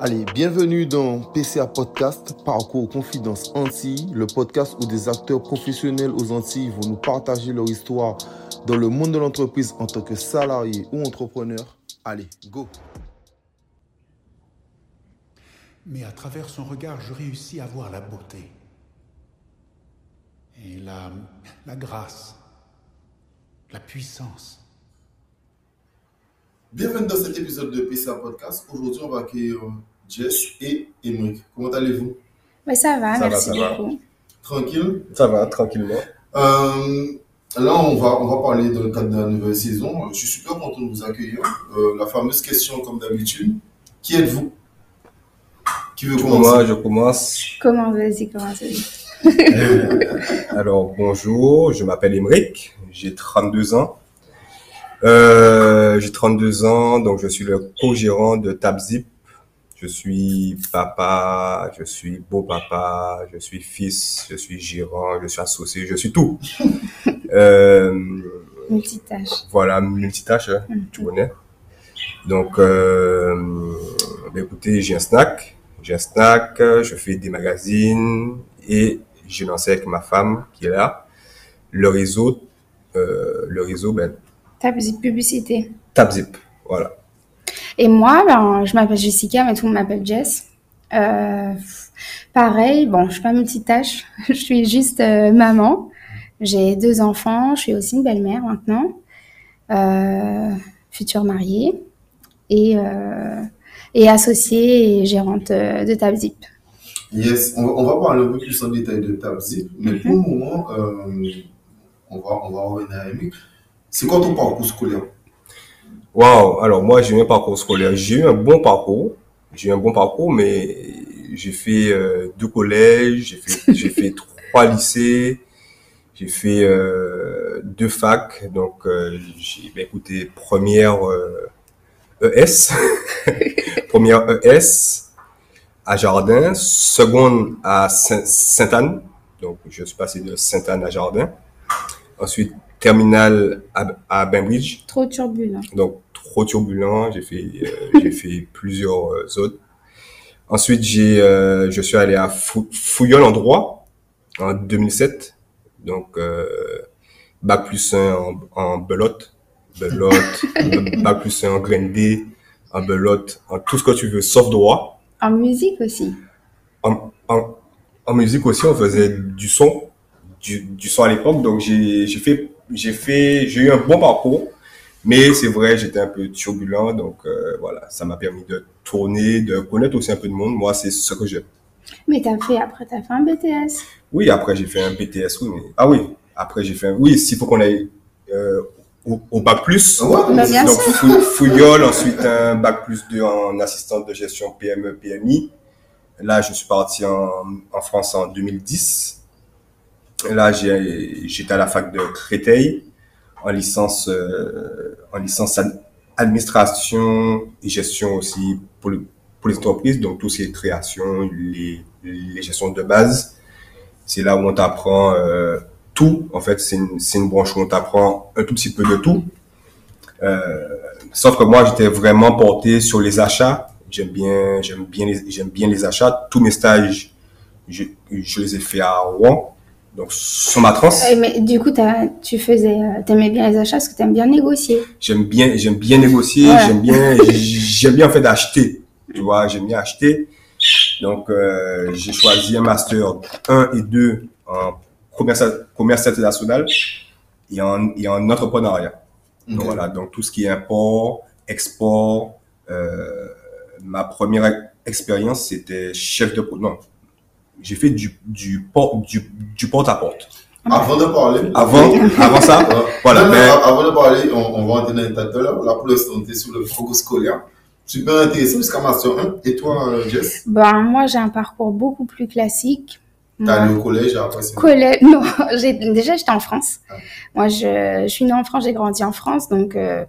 Allez, bienvenue dans PCA Podcast, Parcours Confidence Antilles, le podcast où des acteurs professionnels aux Antilles vont nous partager leur histoire dans le monde de l'entreprise en tant que salarié ou entrepreneur. Allez, go Mais à travers son regard, je réussis à voir la beauté et la, la grâce, la puissance. Bienvenue dans cet épisode de PCA Podcast. Aujourd'hui, on va accueillir Jess et Emric. Comment allez-vous? Ouais, ça va, Ça va, merci va. beaucoup. Tranquille? Ça va, tranquillement. Euh, Là, on va, on va parler dans le cadre de la nouvelle saison. Euh, Je suis super content de vous accueillir. Euh, la fameuse question, comme d'habitude. Qui êtes-vous? Qui veut Moi, commencer je commence. Comment vas-y, comment vas-y Alors, bonjour, je m'appelle Emeric, j'ai 32 ans. Euh, j'ai 32 ans, donc je suis le co-gérant de TabZip. Je suis papa, je suis beau-papa, je suis fils, je suis gérant, je suis associé, je suis tout. Euh, Multitâche. voilà, multitâche, hein, tu connais. Donc, euh, ben écoutez, j'ai un snack, j'ai un snack, je fais des magazines et j'ai lancé avec ma femme qui est là le réseau, euh, le réseau ben, Ta petite publicité. TabZip. Voilà. Et moi, ben, je m'appelle Jessica, mais tout le monde m'appelle Jess. Euh, pareil, bon, je suis pas multitâche, je suis juste euh, maman. J'ai deux enfants, je suis aussi une belle-mère maintenant, euh, future mariée et, euh, et associée et gérante de TabZip. Yes, on va, on va parler un peu plus en détail de TabZip, mais pour le moment, euh, on, va, on va revenir à Emric. C'est quoi ton parcours scolaire? Waouh. Alors moi, j'ai eu un parcours scolaire. J'ai eu un bon parcours. J'ai eu un bon parcours, mais j'ai fait euh, deux collèges, j'ai fait, trois lycées, j'ai fait euh, deux facs. Donc, euh, j'ai ben, écoutez, première ES, première ES à Jardin, seconde à Saint- Sainte-Anne. Donc, je suis passé de Sainte-Anne à Jardin. Ensuite, terminale à, à Bainbridge. Trop turbulent. Donc, trop turbulent. J'ai fait, euh, j'ai fait plusieurs euh, autres. Ensuite, j'ai, euh, je suis allé à Fou- Fouillol en droit en 2007. Donc, euh, bac plus 1 en, en belote, belote, bac plus 1 en graine D, en belote, en tout ce que tu veux, sauf droit. En musique aussi. En, en, en musique aussi, on faisait du son, du, du son à l'époque. Donc, j'ai, j'ai fait, j'ai fait, j'ai eu un bon parcours. Mais c'est vrai, j'étais un peu turbulent. Donc, euh, voilà, ça m'a permis de tourner, de connaître aussi un peu de monde. Moi, c'est ce que j'aime. Mais t'as fait, après, t'as fait un BTS. Oui, après, j'ai fait un BTS, oui. Mais... Ah oui, après, j'ai fait un... Oui, s'il faut qu'on aille euh, au, au bac plus. Ouais, Bah, bien Donc, sûr. fou- Fouillol, ensuite un bac plus 2 en assistante de gestion PME, PMI. Là, je suis parti en, en France en 2010. Là, j'étais à la fac de Créteil en licence, euh, en licence ad- administration et gestion aussi pour, le- pour les entreprises. Donc, tout ce qui est création, les, les gestions de base. C'est là où on t'apprend euh, tout. En fait, c'est une, une branche où on t'apprend un tout petit peu de tout. Euh, sauf que moi, j'étais vraiment porté sur les achats. J'aime bien, j'aime bien, j'aime bien les achats. Tous mes stages, je, je les ai fait à Rouen. Donc, sur ma transe, Euh, mais du coup, tu faisais, euh, t'aimais bien les achats parce que t'aimes bien négocier. j'aime bien, j'aime bien négocier. J'aime bien, j'aime bien en fait acheter. Tu vois, j'aime bien acheter. Donc, euh, j'ai choisi un master 1 et 2 en commerce, commerce international et en, et en entrepreneuriat. Donc voilà, donc tout ce qui est import, export. Euh, ma première expérience, c'était chef de... Non, j'ai fait du, du, port, du, du porte-à-porte. Avant de parler. Avant, avant ça, voilà, Non, non, mais- a- avant de parler, on, on va entrer dans les tas tout à l'heure. Là, pour l'instant, on était sur le parcours scolaire. Super intéressant jusqu'à Master 1. Et toi, Jess? Ben, moi, j'ai un parcours beaucoup plus classique. T'es Moi, allé au collège après collège, non, j'ai, déjà, j'étais en France. Ah. Moi, je, je suis née en France, j'ai grandi en France, donc, euh,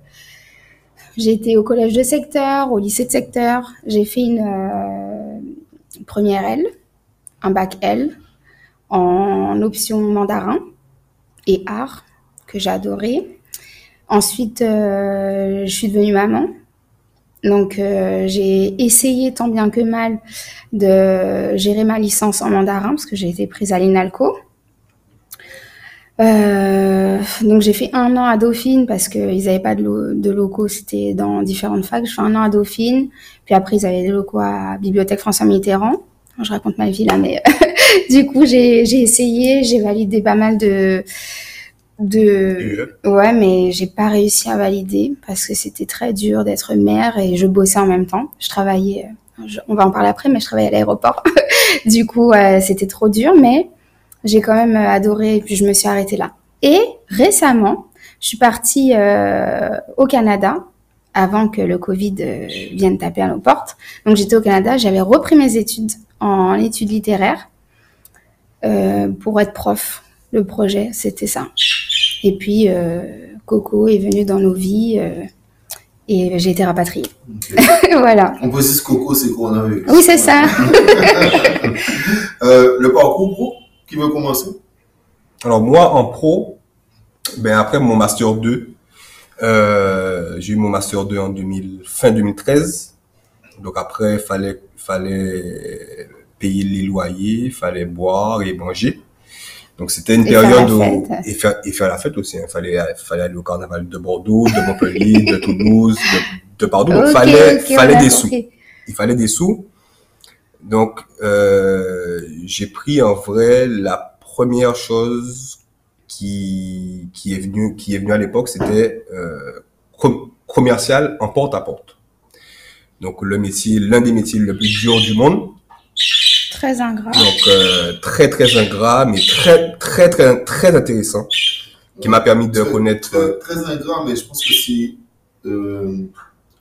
j'ai été au collège de secteur, au lycée de secteur. J'ai fait une euh, première L, un bac L, en option mandarin et art, que j'ai adoré. Ensuite, euh, je suis devenue maman. Donc, euh, j'ai essayé tant bien que mal de gérer ma licence en mandarin parce que j'ai été prise à l'INALCO. Euh, donc j'ai fait un an à Dauphine parce qu'ils n'avaient pas de, de locaux, c'était dans différentes facs. Je fais un an à Dauphine, puis après ils avaient des locaux à Bibliothèque François Mitterrand. Je raconte ma vie là, mais du coup j'ai j'ai essayé, j'ai validé pas mal de de ouais, mais j'ai pas réussi à valider parce que c'était très dur d'être mère et je bossais en même temps. Je travaillais, euh, je- on va en parler après, mais je travaillais à l'aéroport. du coup euh, c'était trop dur, mais j'ai quand même euh, adoré et puis je me suis arrêtée là. Et récemment, je suis partie euh, au Canada avant que le Covid euh, vienne taper à nos portes. Donc j'étais au Canada, j'avais repris mes études en études littéraires euh, pour être prof. Le projet, c'était ça. Et puis euh, Coco est venu dans nos vies euh, et j'ai été rapatriée. Ok. voilà. On précise Coco, c'est coronavirus. Oui, c'est ça. Euh, le parcours pro, qui veut commencer? Alors moi, en pro, ben après mon master 2, euh, j'ai eu mon master 2 en 2000, fin 2013. Donc après, il fallait, fallait payer les loyers, fallait boire et manger. Donc c'était une Et période où et faire et faire la fête aussi. Il fallait fallait aller au carnaval de Bordeaux, de Montpellier, de Toulouse, de, de partout. Donc fallait ok, fallait des sous il fallait des sous. Donc, euh, j'ai pris en vrai la première chose qui, qui est venue, qui est venue à l'époque, c'était euh, com- commercial en porte à porte. Donc, le métier, l'un des métiers le plus dur du monde. Très ingrat. Donc, euh, très, très ingrat, mais très, très, très, très intéressant, qui m'a permis de Très- connaître. Très, très ingrat, mais je pense que c'est euh,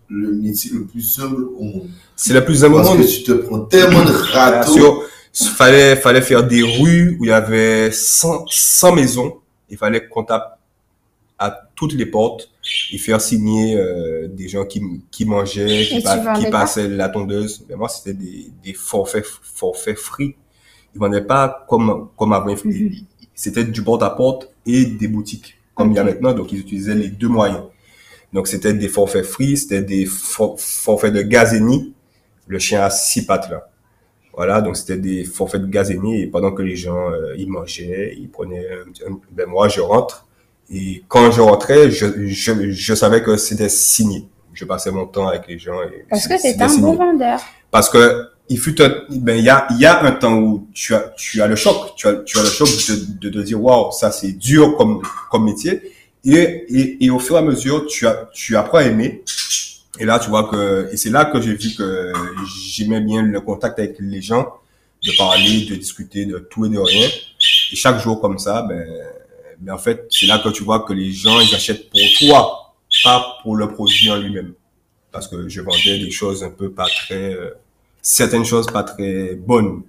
le métier le plus humble au monde. C'est le plus amoureux Parce que tu te prends tellement de Bien râteaux. Fallait, fallait faire des rues où il y avait 100, 100 maisons. Il fallait qu'on tape à toutes les portes et faire signer euh, des gens qui, qui mangeaient, qui, pa- passaient la tondeuse. Mais moi, c'était des, des forfaits, forfaits free. Ils vendaient pas comme, comme avant. Mhm. C'était du porte-à-porte et des boutiques, comme il y a maintenant. Donc, ils utilisaient les deux moyens. Donc, c'était des forfaits free, c'était des for- forfaits de gazénie. Le chien à six pattes, là. Voilà, donc c'était des forfaits de gazénie et pendant que les gens euh, ils mangeaient, ils prenaient un- un- ben moi je rentre et quand je rentrais, je, je, je savais que c'était signé. Je passais mon temps avec les gens et Parce que c'est un signé. bon vendeur. Parce que il fut un, ben il y a il y a un temps où tu as tu as le choc, tu as tu as le choc de de te dire waouh, ça c'est dur comme comme métier et, et et au fur et à mesure, tu as tu apprends à aimer et là, tu vois que, et c'est là que j'ai vu que j'aimais bien le contact avec les gens, de parler, de discuter de tout et de rien. Et chaque jour comme ça, ben, ben en fait, c'est là que tu vois que les gens, ils achètent pour toi, pas pour le produit en lui-même. Parce que je vendais des choses un peu pas très, euh, certaines choses pas très bonnes.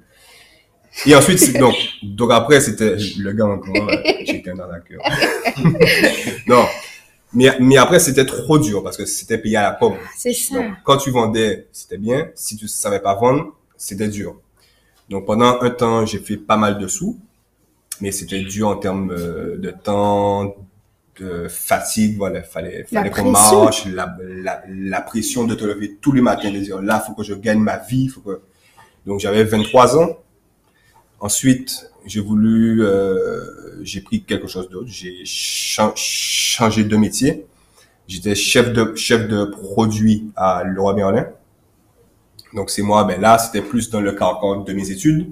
Et ensuite, donc, donc après, c'était le gars encore, euh, j'étais dans la cœur. non. Mais, mais après, c'était trop dur parce que c'était payé à la pomme. C'est ça. Donc, quand tu vendais, c'était bien. Si tu savais pas vendre, c'était dur. Donc, pendant un temps, j'ai fait pas mal de sous, mais c'était dur en termes euh, de temps, de fatigue. Voilà, fallait, La fallait qu'on marche, la, la, la pression de te lever tous les matins, de dire là, faut que je gagne ma vie, faut que. Donc, j'avais 23 ans. Ensuite, j'ai voulu, euh, j'ai pris quelque chose d'autre. J'ai cha- changé de métier. J'étais chef de chef de produit à Leroy Merlin. Donc c'est moi, ben là c'était plus dans le cadre de mes études.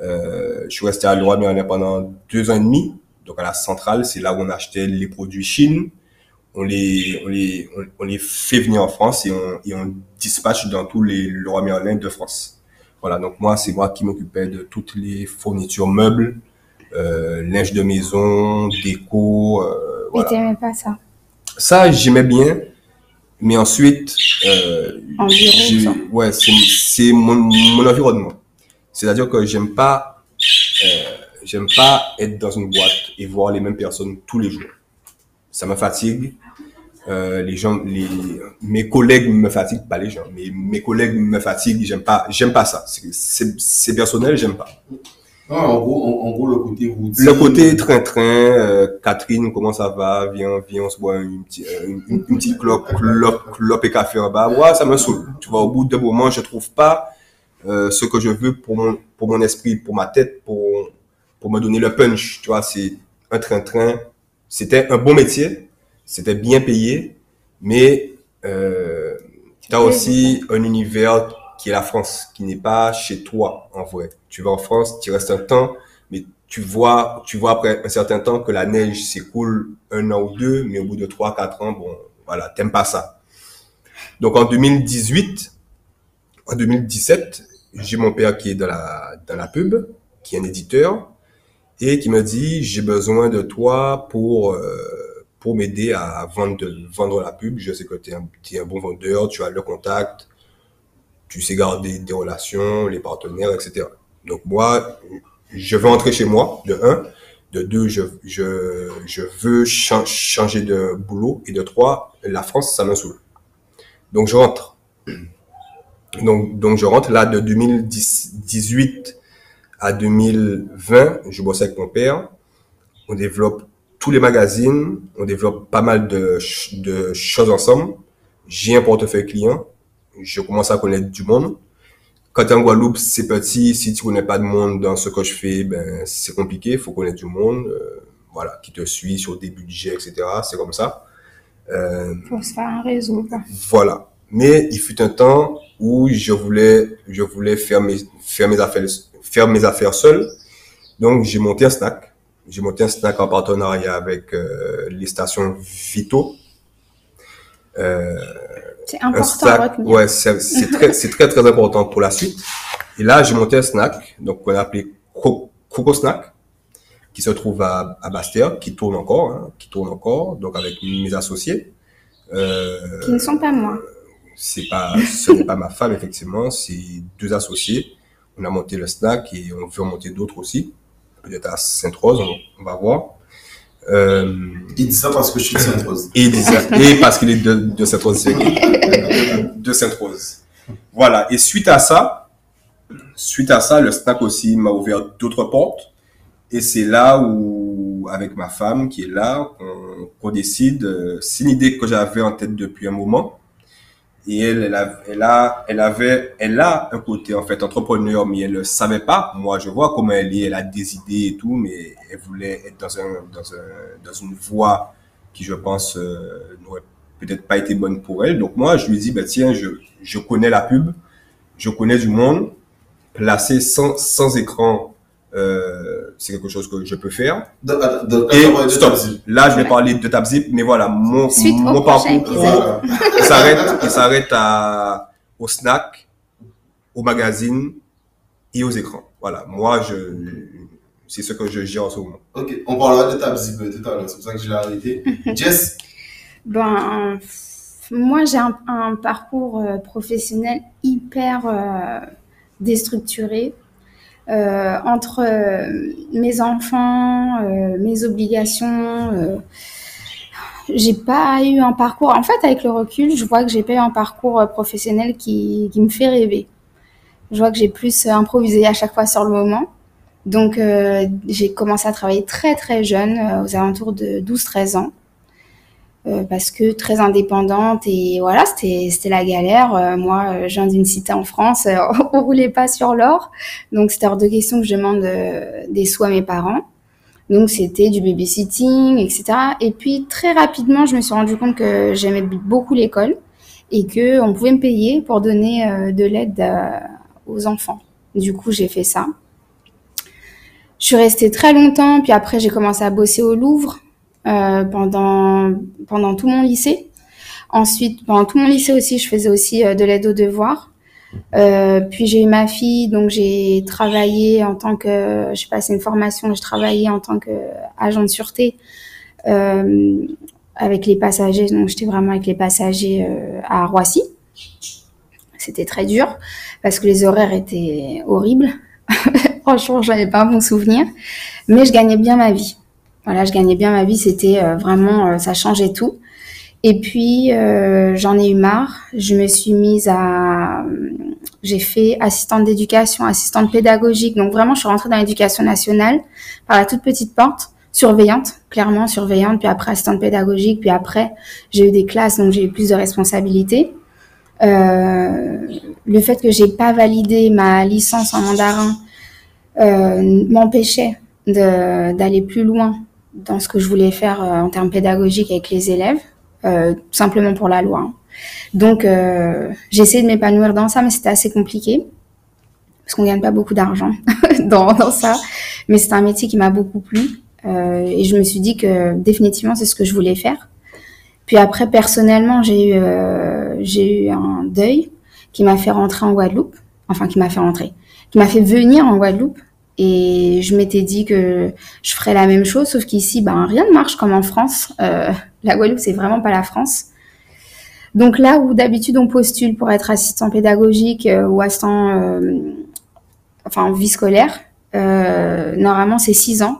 Euh, je suis resté à Leroy Merlin pendant deux ans et demi. Donc à la centrale, c'est là où on achetait les produits Chine. On les on les on, les fait venir en France et on et on dispatche dans tous les Leroy Merlin de France. Voilà, donc moi c'est moi qui m'occupais de toutes les fournitures meubles, euh, linge de maison, déco, euh, Et voilà. t'aimais pas ça Ça, j'aimais bien, mais ensuite, euh, ouais, c'est mon, mon environnement. C'est-à-dire que j'aime pas, euh, j'aime pas être dans une boîte et voir les mêmes personnes tous les jours. Ça me fatigue. Euh, les gens, les, mes collègues me fatiguent, pas les gens, mais mes collègues me fatiguent. J'aime pas, j'aime pas ça. C'est personnel, j'aime pas. Ah, en, gros, en, gros, le côté routine. Le côté train-train, euh, Catherine, comment ça va? Viens, viens, on se boit une, petite, euh, une, une, une petite clope, clope, clope et café en bas. Ouais, ça me saoule. Tu vois, au bout d'un moment, je trouve pas euh, ce que je veux pour mon, pour mon esprit, pour ma tête, pour, pour me donner le punch. Tu vois, c'est un train-train. C'était un bon métier, c'était bien payé, mais euh, tu as aussi un univers qui est la France, qui n'est pas chez toi en vrai. Tu vas en France, tu restes un temps, mais tu vois, tu vois après un certain temps que la neige s'écoule un an ou deux, mais au bout de trois, quatre ans, bon, voilà, t'aimes pas ça. Donc en 2018, en 2017, j'ai mon père qui est dans la, dans la pub, qui est un éditeur, et qui me dit, j'ai besoin de toi pour, euh, pour m'aider à vendre, vendre la pub. Je sais que tu es, es, un bon vendeur, tu as le contact, tu sais garder des relations, les partenaires, etc. Donc moi, je veux entrer chez moi, de un. De deux, je, veux cha changer de boulot. Et de trois, la France, ça me. Donc je rentre. Donc, je rentre là de 2018 à 2020. Je bosse avec mon père. On développe tous les magazines. On développe pas mal de choses ensemble. J'ai un portefeuille client je commence à connaître du monde. Quand tu es en Guadeloupe, c'est petit. Si tu connais pas de monde dans ce que je fais, ben, c'est compliqué. Il faut connaître du monde, euh, voilà, qui te suit sur des budgets, etc. C'est comme ça. Euh, faut se faire un réseau. Voilà. Mais il fut un temps où je voulais, je voulais faire mes, faire mes affaires, faire mes affaires seul. Donc, j'ai monté un snack. J'ai monté un snack en partenariat avec euh, les stations Vito. Euh, c'est important à retenir. Ouais, c'est très, c'est très, très important pour la suite. Et là, j'ai monté un snack, donc qu'on a appelé Coco Snack, qui se trouve à, à Bastia, qui tourne encore, hein, qui tourne encore, donc avec mes associés. Euh, qui ne sont pas moi. C'est pas, ce n'est pas ma femme, effectivement, c'est deux associés. On a monté le snack et on veut en monter d'autres aussi. Peut-être à Sainte-Rose, on, on va voir. Euh, il dit ça parce que je suis de Sainte-Rose. Et, parce qu'il est de, de Sainte-Rose. de Sainte-Rose. Voilà. Et suite à ça, suite à ça, le snack aussi m'a ouvert d'autres portes. Et c'est là où, avec ma femme qui est là, qu'on décide, euh, c'est une idée que j'avais en tête depuis un moment, et elle, elle, a, elle, a, elle avait, elle a un côté en fait entrepreneur, mais elle ne savait pas. Moi, je vois comment elle est, elle a des idées et tout, mais elle voulait être dans, un, dans, un, dans une voie qui, je pense, euh, n'aurait peut-être pas été bonne pour elle. Donc moi, je lui dis, bah, tiens, je, je connais la pub, je connais du monde, placé sans, sans écran euh, c'est quelque chose que je peux faire. De, de, et stop. Là, je vais parler de Tabzip, mais voilà, mon, mon parcours il s'arrête, il s'arrête à, au snack, au magazine et aux écrans. Voilà, moi, je, c'est ce que je gère en ce moment. Ok, on parlera de Tabzip tout à l'heure, c'est pour ça que je l'ai arrêté. Jess? Ben, moi, j'ai un, un, parcours euh, professionnel hyper euh, déstructuré euh, entre euh, mes enfants, euh, mes obligations, j'ai pas eu un parcours. En fait, avec le recul, je vois que j'ai pas eu un parcours professionnel qui, qui me fait rêver. Je vois que j'ai plus improvisé à chaque fois sur le moment. Donc, euh, j'ai commencé à travailler très très jeune, euh, aux alentours de 12-13 ans. Euh, parce que très indépendante et voilà, c'était la galère. Euh, moi, euh, je viens d'une cité en France, on roulait pas sur l'or, donc c'était hors de question que je demande des sous à mes parents. Donc c'était du babysitting, etc. Et puis très rapidement, je me suis rendu compte que j'aimais beaucoup l'école et que on pouvait me payer pour donner de l'aide aux enfants. Du coup, j'ai fait ça. Je suis restée très longtemps, puis après j'ai commencé à bosser au Louvre euh, pendant pendant tout mon lycée. Ensuite, pendant tout mon lycée aussi, je faisais aussi euh, de l'aide aux devoirs. Euh, puis j'ai eu ma fille, donc j'ai travaillé en tant que, j'ai passé une formation, j'ai travaillé en tant que agent de sûreté euh, avec les passagers. Donc j'étais vraiment avec les passagers euh, à Roissy. C'était très dur parce que les horaires étaient horribles. Franchement, j'avais pas un bon souvenir, mais je gagnais bien ma vie. Voilà, je gagnais bien ma vie, c'était euh, vraiment, euh, ça changeait tout. Et puis, euh, j'en ai eu marre. Je me suis mise à, j'ai fait assistante d'éducation, assistante pédagogique. Donc vraiment, je suis rentrée dans l'éducation nationale par la toute petite porte, surveillante, clairement surveillante, puis après assistante pédagogique, puis après j'ai eu des classes, donc j'ai eu plus de responsabilités. Euh, le fait que j'ai pas validé ma licence en mandarin euh, m'empêchait d'aller plus loin dans ce que je voulais faire euh, en termes pédagogiques avec les élèves, euh, simplement pour la loi. Hein. Donc, euh, j'ai essayé de m'épanouir dans ça, mais c'était assez compliqué parce qu'on gagne pas beaucoup d'argent dans, dans, ça. Mais c'est un métier qui m'a beaucoup plu et je me suis dit que définitivement c'est ce que je voulais faire. Puis après, personnellement, j'ai eu euh, j'ai eu un deuil qui m'a fait rentrer en Guadeloupe, enfin qui m'a fait rentrer, qui m'a fait venir en Guadeloupe. Et je m'étais dit que je ferais la même chose, sauf qu'ici, ben rien ne marche comme en France. Euh, la Guadeloupe, c'est vraiment pas la France. Donc là où d'habitude on postule pour être assistant pédagogique euh, ou assistant, euh, enfin vie scolaire, normalement c'est 6 ans.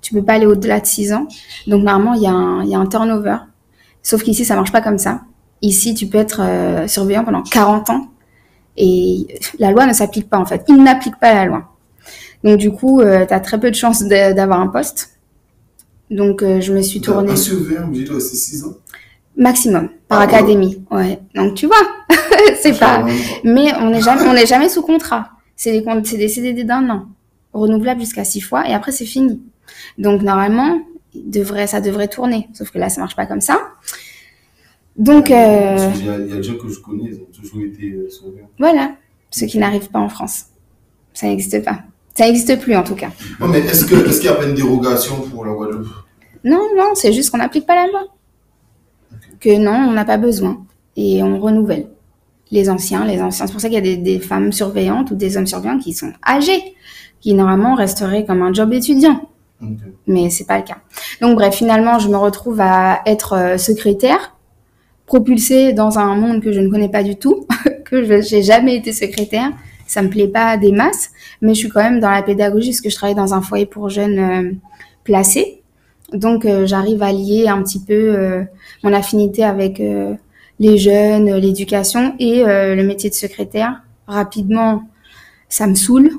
Tu peux pas aller au-delà de 6 ans. Donc normalement il y, a un, turnover. Sauf qu'ici ça marche pas comme ça. Ici tu peux être surveillant pendant 40 ans et la loi ne s'applique pas en fait. Il n'applique pas la loi. Donc du coup euh, tu as très peu de chances d'avoir un poste. Donc euh, je me suis tournée. Un surveillant, dites, c'est 6 ans? Maximum par Ah, académie. Ouais. Donc tu vois, c'est pas. Mais on n'est jamais, on jamais sous contrat. C'est des, con- c'est des CDD d'un an, renouvelables jusqu'à six fois, et après c'est fini. Donc normalement, il devrait, ça devrait tourner. Sauf que là, ça marche pas comme ça. Donc euh, Parce qu'il y a- Il y a des gens que je connais, ils ont toujours été euh, surveillants. voilà, ce qui n'arrive pas en France, ça n'existe pas. Ça n'existe plus en tout cas. Non, mais est-ce que- est-ce qu'il y a pas une dérogation pour la Guadeloupe? Non, non, c'est juste qu'on n'applique pas la loi. Que non, on n'a pas besoin. Et on renouvelle. Les anciens, les anciens. C'est pour ça qu'il y a des, des femmes surveillantes ou des hommes surveillants qui sont âgés, qui normalement resteraient comme un job étudiant. Ok. Mais c'est pas le cas. Donc bref, finalement, je me retrouve à être euh, secrétaire, propulsée dans un monde que je ne connais pas du tout, que je j'ai jamais été secrétaire. Ça me plaît pas des masses, mais je suis quand même dans la pédagogie parce que je travaille dans un foyer pour jeunes euh, placés. Donc euh, j'arrive à lier un petit peu euh, mon affinité avec euh, les jeunes, l'éducation et le métier de secrétaire. Rapidement, ça me saoule.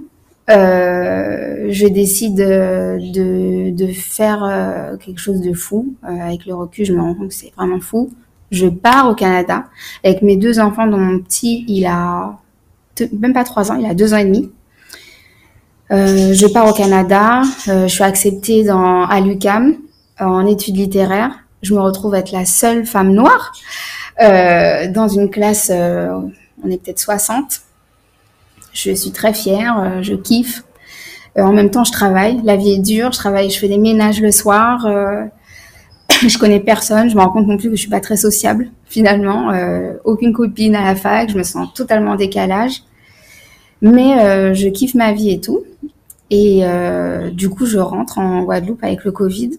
Je décide de, de faire quelque chose de fou. Avec le recul, je me rends compte que c'est vraiment fou. Je pars au Canada avec mes deux enfants, dont mon petit, il a même pas trois ans, il a deux ans et demi. Euh, je pars au Canada, euh, je suis acceptée dans, à l'UCAM en études littéraires. Je me retrouve être la seule femme noire euh, dans une classe, on est peut-être 60. Je suis très fière, je kiffe. En même temps, je travaille. La vie est dure. Je travaille, je fais des ménages le soir. je connais personne. Je me rends compte non plus que je suis pas très sociable finalement. Euh, aucune copine à la fac. Je me sens totalement en décalage. Mais euh, je kiffe ma vie et tout. Et euh, du coup, je rentre en Guadeloupe avec le Covid.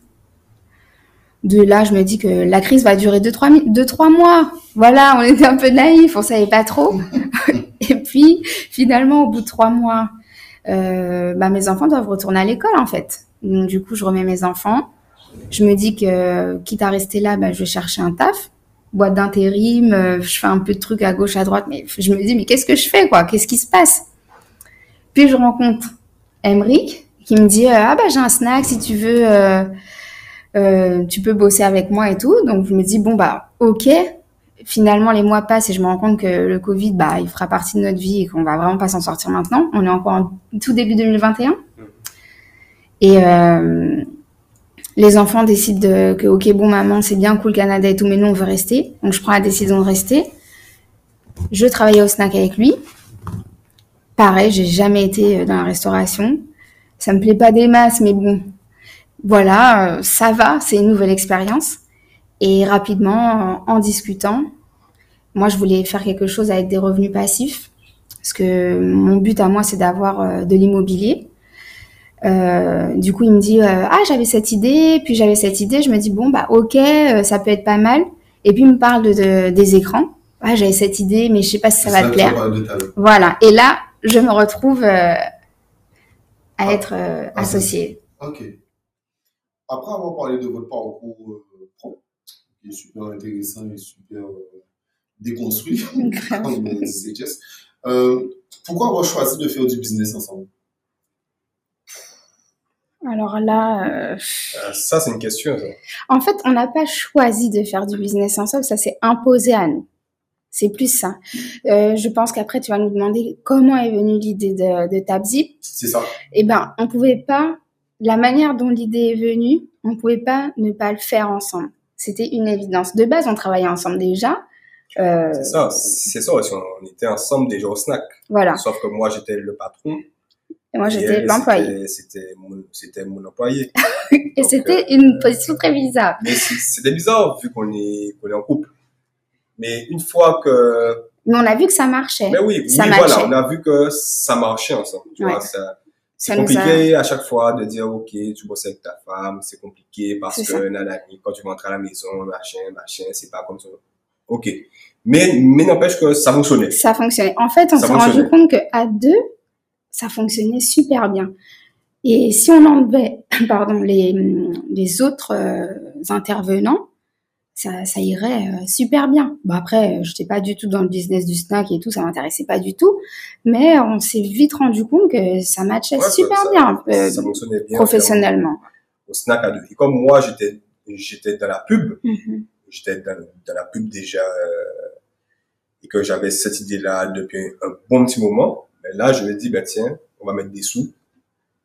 De là, je me dis que la crise va durer deux trois, mi- deux, trois mois. Voilà, on était un peu naïfs, on savait pas trop. et puis, finalement, au bout de trois mois, bah, mes enfants doivent retourner à l'école, en fait. Donc, du coup, je remets mes enfants. Je me dis que, quitte à rester là, bah, je vais chercher un taf. Boîte d'intérim, euh, je fais un peu de trucs à gauche, à droite, mais je me dis, mais qu'est-ce que je fais, quoi? Qu'est-ce qui se passe? Puis, je rencontre Emric, qui me dit, euh, ah, bah, j'ai un snack, si tu veux, euh, tu peux bosser avec moi et tout. Donc, je me dis, bon, bah, ok. Finalement, les mois passent et je me rends compte que le Covid, bah, il fera partie de notre vie et qu'on va vraiment pas s'en sortir maintenant. On est encore en tout début 2021. Et euh, les enfants décident de, que, ok, bon, maman, c'est bien cool, Canada et tout, mais nous, on veut rester. Donc, je prends la décision de rester. Je travaillais au snack avec lui. Pareil, j'ai jamais été dans la restauration. Ça me plaît pas des masses, mais bon, voilà, euh, ça va, c'est une nouvelle expérience. Et rapidement, en, en discutant, moi, je voulais faire quelque chose avec des revenus passifs, parce que mon but à moi, c'est d'avoir euh, de l'immobilier. Euh, du coup, il me dit, euh, ah, j'avais cette idée, puis j'avais cette idée, je me dis, bon, bah, ok, euh, ça peut être pas mal. Et puis, il me parle de, de- des écrans. Ah, j'avais cette idée, mais je sais pas si ça va te plaire. Voilà. Et là, je me retrouve à être euh, Ah, associée. Ok. Après avoir parlé de votre parcours pro, qui est super intéressant et super déconstruit, comme disait Jess, pourquoi avoir choisi de faire du business ensemble? Alors là, euh, Euh, Ça, c'est une question. ça. en fait, on n'a pas choisi de faire du business ensemble, ça s'est imposé à nous. C'est plus ça. Euh, je pense qu'après, tu vas nous demander comment est venue l'idée de, de Tabzip. C'est ça. Eh ben, on pouvait pas, la manière dont l'idée est venue, on pouvait pas ne pas le faire ensemble. C'était une évidence. De base, on travaillait ensemble déjà. Euh, C'est ça, c'est ça. On était ensemble déjà au snack. voilà. Sauf que moi, j'étais le patron. Et moi, j'étais l'employé. c'était- mon, employé. Et c'était euh, une position très bizarre. Mais c'était bizarre vu qu'on est, est en couple. Mais une fois que, Mais on a vu que ça marchait. mais oui, Ça oui, voilà, on a vu que ça marchait ensemble. Tu Ouais. vois, ça, c'est a- compliqué à chaque fois de dire, OK, tu bosses avec ta femme, c'est compliqué parce que, nanani, quand tu rentres à la maison, machin, machin, c'est pas comme ça. OK. Mais, mais n'empêche que ça fonctionnait. Ça fonctionnait. En fait, on s'est rendu compte que à deux, ça fonctionnait super bien. Et si on enlevait, pardon, les, les autres euh, intervenants, ça, ça irait euh, super bien. Bon après, je n'étais pas du tout dans le business du snack et tout, ça m'intéressait pas du tout. Mais on s'est vite rendu compte que ça matchait Ouais, super ça- bien euh, ça fonctionnait bien. professionnellement. Au snack à deux. Et comme moi, j'étais, j'étais dans la pub, Mhm. j'étais dans, dans la pub déjà euh, et que j'avais cette idée-là depuis un bon petit moment, ben là, je me dis, ben tiens, on va mettre des sous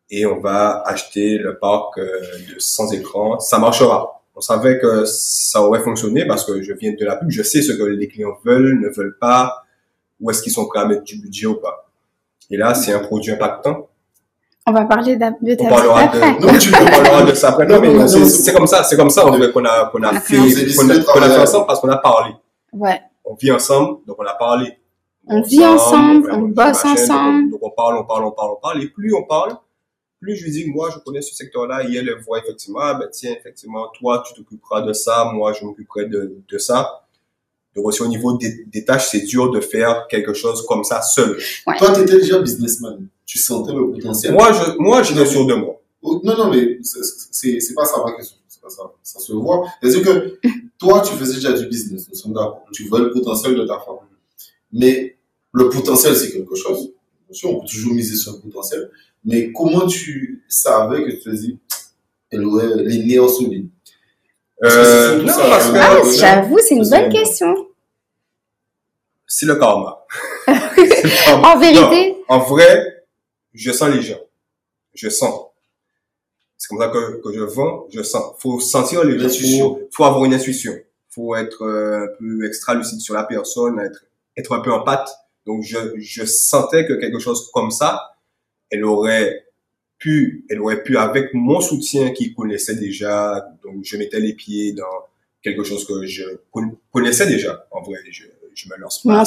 et on va acheter le parc euh, de 100 écrans. Ça marchera. On savait que ça aurait fonctionné parce que je viens de la pub, je sais ce que les clients veulent, ne veulent pas, où est-ce qu'ils sont prêts à mettre du budget ou pas. Et là, c'est un produit impactant. On va parler de ta On vie parlera après. de, non, tu de ça après. Non, mais non, c'est comme ça, c'est comme ça, qu'on a, qu'on fait, qu'on a, fait ensemble parce qu'on a parlé. Ouais. On vit ensemble, donc on a parlé. On vit ensemble, on petit bosse on- ensemble. Donc on parle, on parle, on parle, on parle. Et plus on parle, plus je lui dis, moi, je connais ce secteur-là. Et elle voit effectivement, ah, ben tiens, effectivement, toi, tu t'occuperas de ça, moi, je m'occuperai de, de ça. Donc aussi au niveau des, des tâches, c'est dur de faire quelque chose comme ça seul. Toi, tu étais déjà businessman. Tu sentais le potentiel. Moi, je, moi, j'étais sûr de moi. Oh, Non, non, mais c'est- c'est c'est pas ça ma question. C'est pas ça. Ça se voit. C'est-à-dire que toi, tu faisais déjà du business. Nous sommes d'accord. Tu vois le potentiel de ta femme. Mais le potentiel, c'est quelque chose. Bien sûr, on peut toujours miser sur le potentiel. Mais comment tu savais que tu te dis, elle aurait les nerfs solides Euh, non, Ah, j'avoue, c'est une bonne bon. question. c'est le karma. C'est le karma. En vérité, Non, en vrai, je sens les gens. Je sens. C'est comme ça que, que je vends, je sens. Faut sentir les gens. Faut, faut avoir une intuition. Faut être euh, un peu extra lucide sur la personne, être, être un peu en pâte. Donc, je, je sentais que quelque chose comme ça, elle aurait pu, elle aurait pu, avec mon soutien qu'il connaissait déjà, donc je mettais les pieds dans quelque chose que je con- connaissais déjà. En vrai, je, je me lance pas.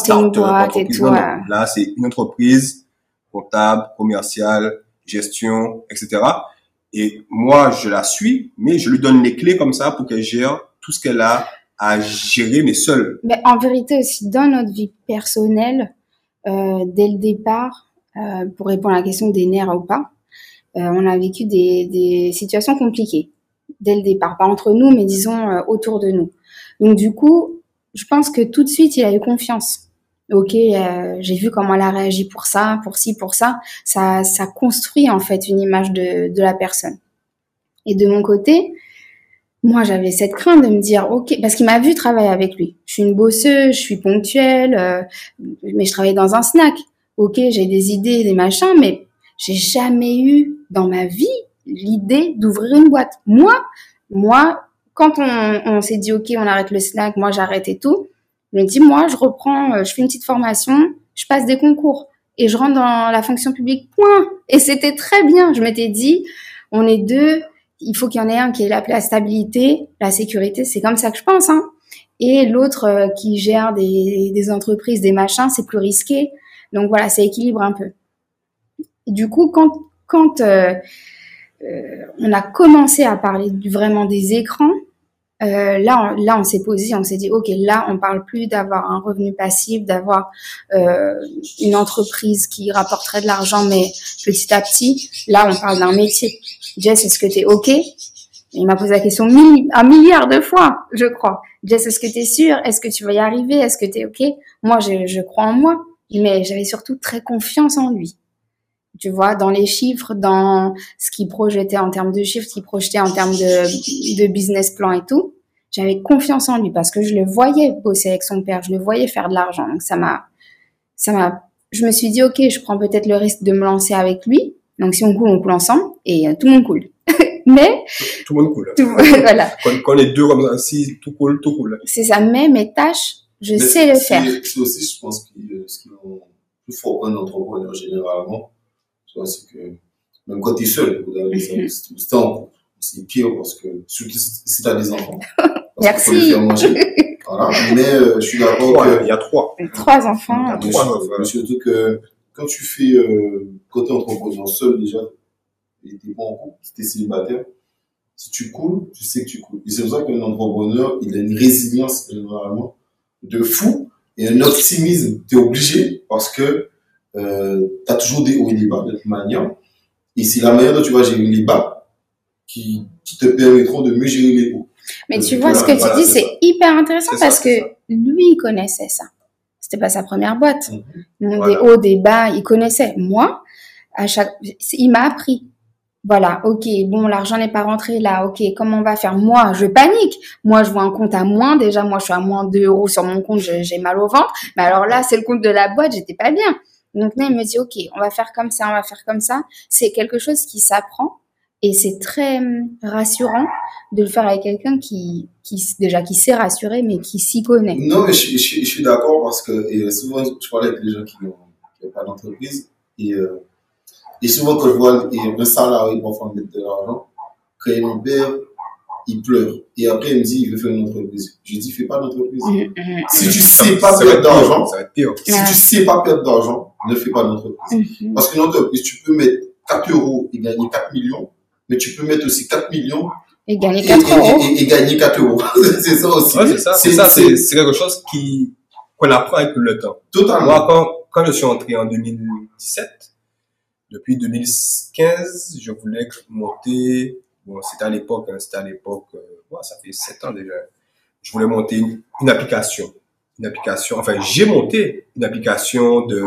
Ouais. Là, c'est une entreprise comptable, commerciale, gestion, etc. Et moi, je la suis, mais je lui donne les clés comme ça pour qu'elle gère tout ce qu'elle a à gérer, mais seule. mais en vérité aussi, dans notre vie personnelle, euh, dès le départ, euh, pour répondre à la question des nerfs ou pas, euh, on a vécu des, des situations compliquées dès le départ, pas entre nous, mais disons autour de nous. Donc du coup, je pense que tout de suite, il a eu confiance. Ok, j'ai vu comment elle a réagi pour ça, pour ci, pour ça. Ça, ça construit en fait une image de, de la personne. Et de mon côté, moi, j'avais cette crainte de me dire, ok, parce qu'il m'a vu travailler avec lui. Je suis une bosseuse, je suis ponctuelle, euh, mais je travaille dans un snack. Ok, j'ai des idées, des machins, mais j'ai jamais eu dans ma vie l'idée d'ouvrir une boîte. Moi, moi, quand on, on s'est dit, ok, on arrête le snack, moi j'arrête et tout, je me dis, moi, je reprends, euh, je fais une petite formation, je passe des concours et je rentre dans la fonction publique, point. Et c'était très bien. Je m'étais dit, on est deux, il faut qu'il y en ait un qui ait la, la stabilité, la sécurité, c'est comme ça que je pense. Hein. Et l'autre euh, qui gère des, entreprises, des machins, c'est plus risqué. Donc voilà, ça équilibre un peu. Du coup, quand, euh, euh, on a commencé à parler vraiment des écrans, là, on, là, on s'est posé, on s'est dit, ok, là, on parle plus d'avoir un revenu passif, d'avoir une entreprise qui rapporterait de l'argent, mais petit à petit, là, on parle d'un métier. Jess, est-ce que tu es ok? Il m'a posé la question mille, un milliard de fois, je crois. Jess, est-ce que tu es sûr? Est-ce que tu vas y arriver? Est-ce que tu es ok? Moi, je, je crois en moi. mais j'avais surtout très confiance en lui. Tu vois, dans les chiffres, dans ce qu'il projetait en termes de chiffres, ce qu'il projetait en termes de, de business plan et tout. J'avais confiance en lui parce que je le voyais bosser avec son père, je le voyais faire de l'argent. Donc ça m'a, ça m'a, je me suis dit, ok, je prends peut-être le risque de me lancer avec lui. Donc si on coule, on coule ensemble et euh, tout le monde coule. mais Tout le monde coule. tout- voilà, Quand, quand les deux comme ça, si tout coule, tout coule. c'est ça. Mais mes tâches, je Mais sais le faire. C'est aussi, je pense, que euh, ce qui est plus fort un entrepreneur généralement, tu vois, c'est que même quand tu es seul, vous avez- Mhm. c'est c'est en couple. C'est pire parce que, surtout si tu as des enfants. Parce Merci. qu'il faut les faire manger. Voilà. Mais euh, je suis d'accord Trois, il y a trois. Trois enfants. Ah, Mais Trois, surtout- ouais. mais surtout que quand tu fais euh, côté entrepreneur seul déjà, et t'es pas en couple, t'es célibataire, si tu coules, tu sais que tu coules. Et c'est pour ça qu'un entrepreneur, il a une résilience généralement de fou et un optimisme. T'es obligé parce que euh, t'as toujours des hauts et des bas de toute manière. Et c'est la manière dont tu vas gérer les bas qui, qui te permettront de mieux gérer les hauts. Mais tu Voilà, vois, ce que tu dis, c'est hyper intéressant ça, parce que lui, il connaissait ça. C'était pas sa première boîte. Mhm. Donc, Voilà. Des hauts, des bas, il connaissait. Moi, à chaque, il m'a appris. Voilà, ok, bon, l'argent n'est pas rentré là, ok, comment on va faire? Moi, je panique. Moi, je vois un compte à moins. Déjà, moi, je suis à moins 2 euros sur mon compte, j'ai mal au ventre. Mais alors là, c'est le compte de la boîte, j'étais pas bien. Donc là, il me dit, ok, on va faire comme ça, on va faire comme ça. C'est quelque chose qui s'apprend et c'est très hum, rassurant de le faire avec quelqu'un qui, qui, déjà, qui sait rassurer, mais qui s'y connaît. Non, mais je, suis- je, suis- je suis d'accord parce que et souvent, je parlais avec les gens qui n'ont pas d'entreprise et, euh, et souvent, quand je vois un salarié parfois mettre de l'argent, quand il en perd, il pleure. Et après, il me dit, il veut faire une entreprise. Je dis, fais pas d'entreprise. Mhm, mhm, Si tu Ça- sais pas perdre d'argent, si Ouais. tu sais pas perdre d'argent, ne fais pas d'entreprise. Parce qu'une entreprise, tu peux mettre 4 euros et gagner 4 millions, mais tu peux mettre aussi 4 millions Et gagner et, 4 euros. et- et- et gagner 4 euros. c'est ça aussi. Ouais, c'est ça. C'est ça. C'est c'est quelque chose qui qu'on apprend avec le temps. totalement. Moi, quand, quand je suis entré en 2017, depuis 2015, je voulais monter, bon, c'était à l'époque, hein, c'était à l'époque, euh, ouais, ça fait sept ans déjà, je voulais monter une, une application. Une application, enfin, j'ai monté une application de,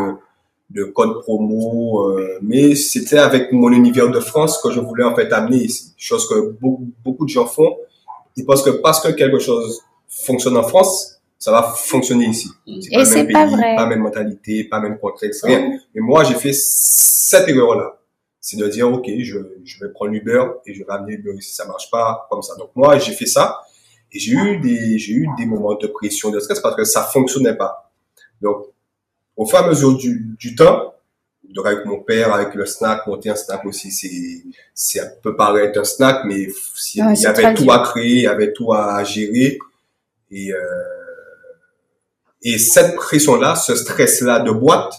de code promo, euh, mais c'était avec mon univers de France que je voulais en fait amener ici. Chose que beaucoup, beaucoup de gens font. Ils pensent que parce que quelque chose fonctionne en France, ça va fonctionner ici. Et le c'est même pas pays, vrai. Pas même mentalité, pas même contexte, rien. Mais moi, j'ai fait cette erreur-là. C'est de dire, OK, je, je vais prendre l'Uber et je vais amener l'Uber ici. Ça marche pas comme ça. Donc, moi, j'ai fait ça. Et j'ai eu des, j'ai eu des moments de pression, de stress parce que ça fonctionnait pas. Donc, au fur et à mesure du, du temps, donc avec mon père, avec le snack, monter un snack aussi, c'est, c'est, ça peut paraître un snack, mais Ouais, il y avait tout à créer, il y avait tout à gérer. Et, euh, et cette pression-là, ce stress-là de boîte,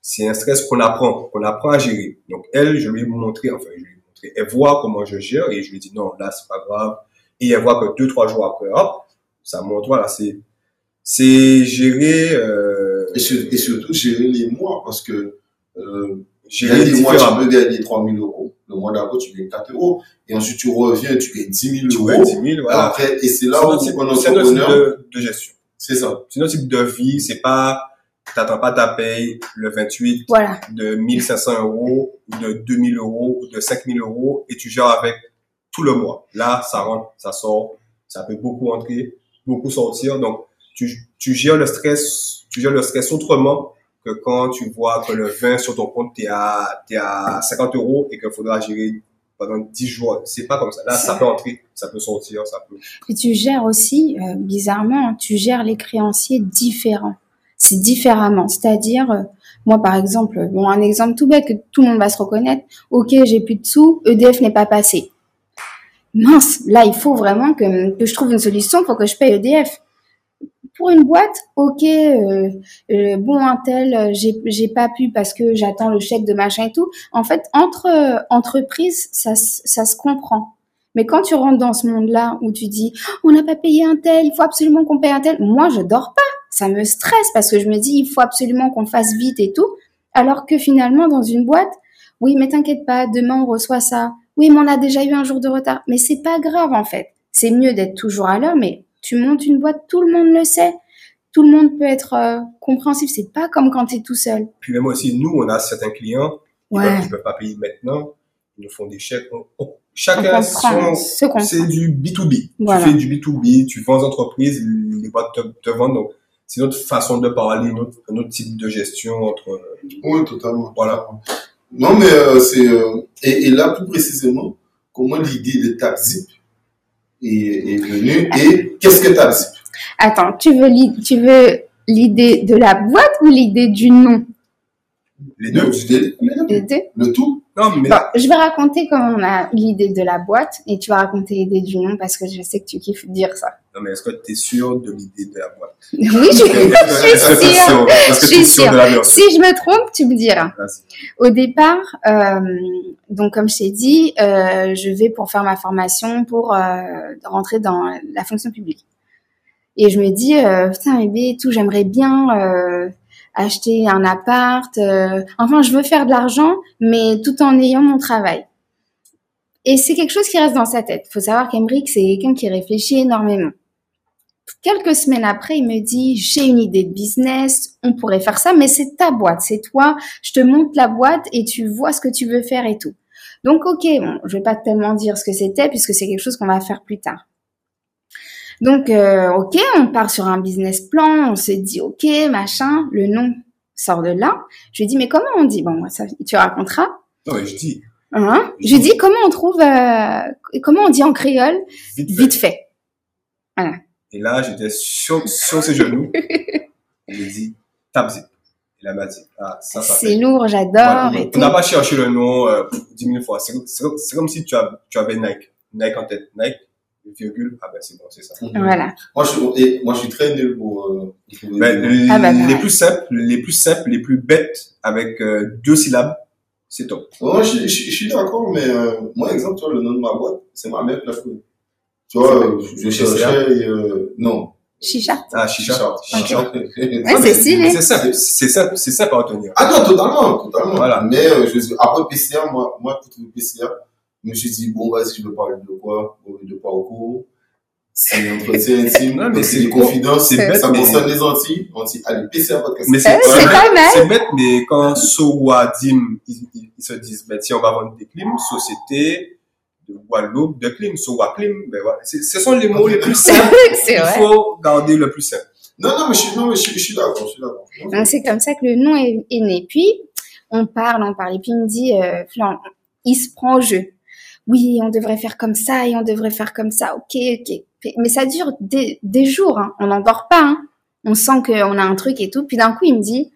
c'est un stress qu'on apprend, qu'on apprend à gérer. Donc, elle, je lui ai montré, enfin, je lui ai montré, elle voit comment je gère et je lui ai dit non, là, c'est pas grave. Et elle voit que deux, trois jours après, hop, ça montre, voilà, c'est, c'est gérer, euh, Et, sur- et surtout, gérer les mois, parce que euh, gérer des mois, tu peux gagner 3 000 euros. Le mois d'après, tu gagnes 4 euros. Et ensuite, tu reviens, tu gagnes 10 000 Tu euros. vois, 10 000, voilà. Après, et c'est là C'est où notre type, un c'est notre type de, de gestion. c'est ça. C'est notre type de vie, c'est pas, t'attends pas ta paye le 28 Voilà. de 1500 euros, ou de 2000 euros, ou de 5000 euros, et tu gères avec tout le mois. Là, ça rentre, ça sort, ça peut beaucoup entrer, beaucoup sortir. Donc, tu, tu gères le stress, tu gères le stress autrement que quand tu vois que le 20 sur ton compte, t'es à, t'es à 50 euros et qu'il faudra gérer pendant 10 jours. C'est pas comme ça. Là, ça peut entrer, ça peut sortir, ça peut. Et tu gères aussi, euh, bizarrement, tu gères les créanciers différents. C'est différemment. C'est-à-dire, euh, moi, par exemple, bon, un exemple tout bête que tout le monde va se reconnaître. Ok, j'ai plus de sous, EDF n'est pas passé. Mince, là, il faut vraiment que, que je trouve une solution pour que je paye EDF. Pour une boîte, ok, euh, euh, bon, un tel, euh, j'ai pas pu parce que j'attends le chèque de machin et tout. En fait, entre entreprises, ça, ça se comprend. Mais quand tu rentres dans ce monde-là où tu dis, on n'a pas payé un tel, il faut absolument qu'on paye un tel, moi, je dors pas. Ça me stresse parce que je me dis, il faut absolument qu'on fasse vite et tout. Alors que finalement, dans une boîte, oui, mais t'inquiète pas, demain on reçoit ça. Oui, mais on a déjà eu un jour de retard. Mais c'est pas grave, en fait. C'est mieux d'être toujours à l'heure, mais tu montes une boîte, tout le monde le sait. tout le monde peut être euh, compréhensif. C'est pas comme quand tu es tout seul. Puis même aussi, nous, on a certains clients qui Ouais. ne peuvent pas payer maintenant. Ils nous font des chèques. On- on- chacun son... C'est du B2B. Voilà. Tu fais du B2B, tu vends aux entreprises, les boîtes te, te vendent. Donc, c'est notre façon de parler, notre, un autre type de gestion entre... Oui, totalement. Voilà. Non, mais euh, c'est. euh, et, et là, plus précisément, comment l'idée de TapZip est, est venue et qu'est-ce que TapZip Attends, tu veux tu veux l'idée de la boîte ou l'idée du nom? Les deux. Les deux. Le tout? Non, mais Bon, je vais raconter comment on a l'idée de la boîte et tu vas raconter l'idée du nom parce que je sais que tu kiffes dire ça. non, mais est-ce que tu es sûr de l'idée de la boîte? Oui, je, suis sûre. sûr? Je suis sûr sûre. version Si je me trompe, tu me diras. Au départ, euh, donc comme je t'ai dit, euh, je vais pour faire ma formation pour euh, rentrer dans la fonction publique. Et je me dis, euh, putain, bébé, et tout, j'aimerais bien euh, acheter un appart. euh, enfin, je veux faire de l'argent, mais tout en ayant mon travail. Et c'est quelque chose qui reste dans sa tête. faut savoir qu'Emeric, c'est quelqu'un qui réfléchit énormément. Quelques semaines après, il me dit, j'ai une idée de business, on pourrait faire ça, mais c'est ta boîte, c'est toi, je te montre la boîte et tu vois ce que tu veux faire et tout. Donc, ok, bon, je vais pas tellement dire ce que c'était puisque c'est quelque chose qu'on va faire plus tard. Donc, euh, ok, on part sur un business plan, on se dit, ok, machin, le nom sort de là. Je lui dis, mais comment on dit? Bon, moi, ça, tu raconteras. Non, mais je dis, Hein? Je lui dis, comment on trouve, euh, comment on dit en créole? Vite fait. Vite fait. Et là, j'étais sur, sur ses genoux. Il me dit, tap zip. Et là, il m'a dit, ah, ça, ça C'est lourd, j'adore Voilà, on n'a pas cherché le nom euh, dix mille fois. C'est comme- c'est comme si tu, as, tu avais Nike. Nike en tête. Nike, virgule, ah ben c'est bon, c'est ça. Voilà. Moi, je suis, et moi, je suis très nul pour. Euh, Ben, les, Ah bah, les ouais. plus simples, les plus simples, les plus bêtes, avec euh, deux syllabes, c'est top. Moi, je, je, je suis d'accord, mais euh, moi, exemple, tu vois, le nom de ma boîte, c'est ma mère qui l'a. Tu vois, euh, je cherchais euh, non. Chicha. Ah, chicha. Chicha. Ouais, c'est stylé. C'est simple, c'est simple, c'est simple à retenir. Ah non, totalement, totalement. Voilà. Mais euh, je, après PCA, moi, moi, pour trouver PCA, je me suis dit, bon, vas-y, je veux parler de quoi, de quoi au cours? C'est un entretien intime, Non, mais c'est des con- confidences, c'est bête, ça mais- concerne les Antilles. On dit, allez, PCA podcast. Mais c'est Eh, c'est bête, pas mal. c'est bête, mais quand Sowa, Dim, ils, se disent, ben, tiens, on va vendre des clims, société de Guadeloupe, de clim, Sowa Clim, ben voilà. C'est- Ce sont les mots les plus simples. c'est Il faut garder le plus simple. Non, non, mais je suis, non, mais je, suis- je suis d'accord, je suis d'accord. Donc c'est comme ça que le nom est, est né. Puis on parle, on parle, et puis il me dit, euh, Flan, il se prend au jeu. Oui, on devrait faire comme ça et on devrait faire comme ça. Ok, ok. Mais ça dure des, des jours. Hein. On n'en dort pas. Hein. On sent qu'on a un truc et tout. Puis d'un coup, il me dit,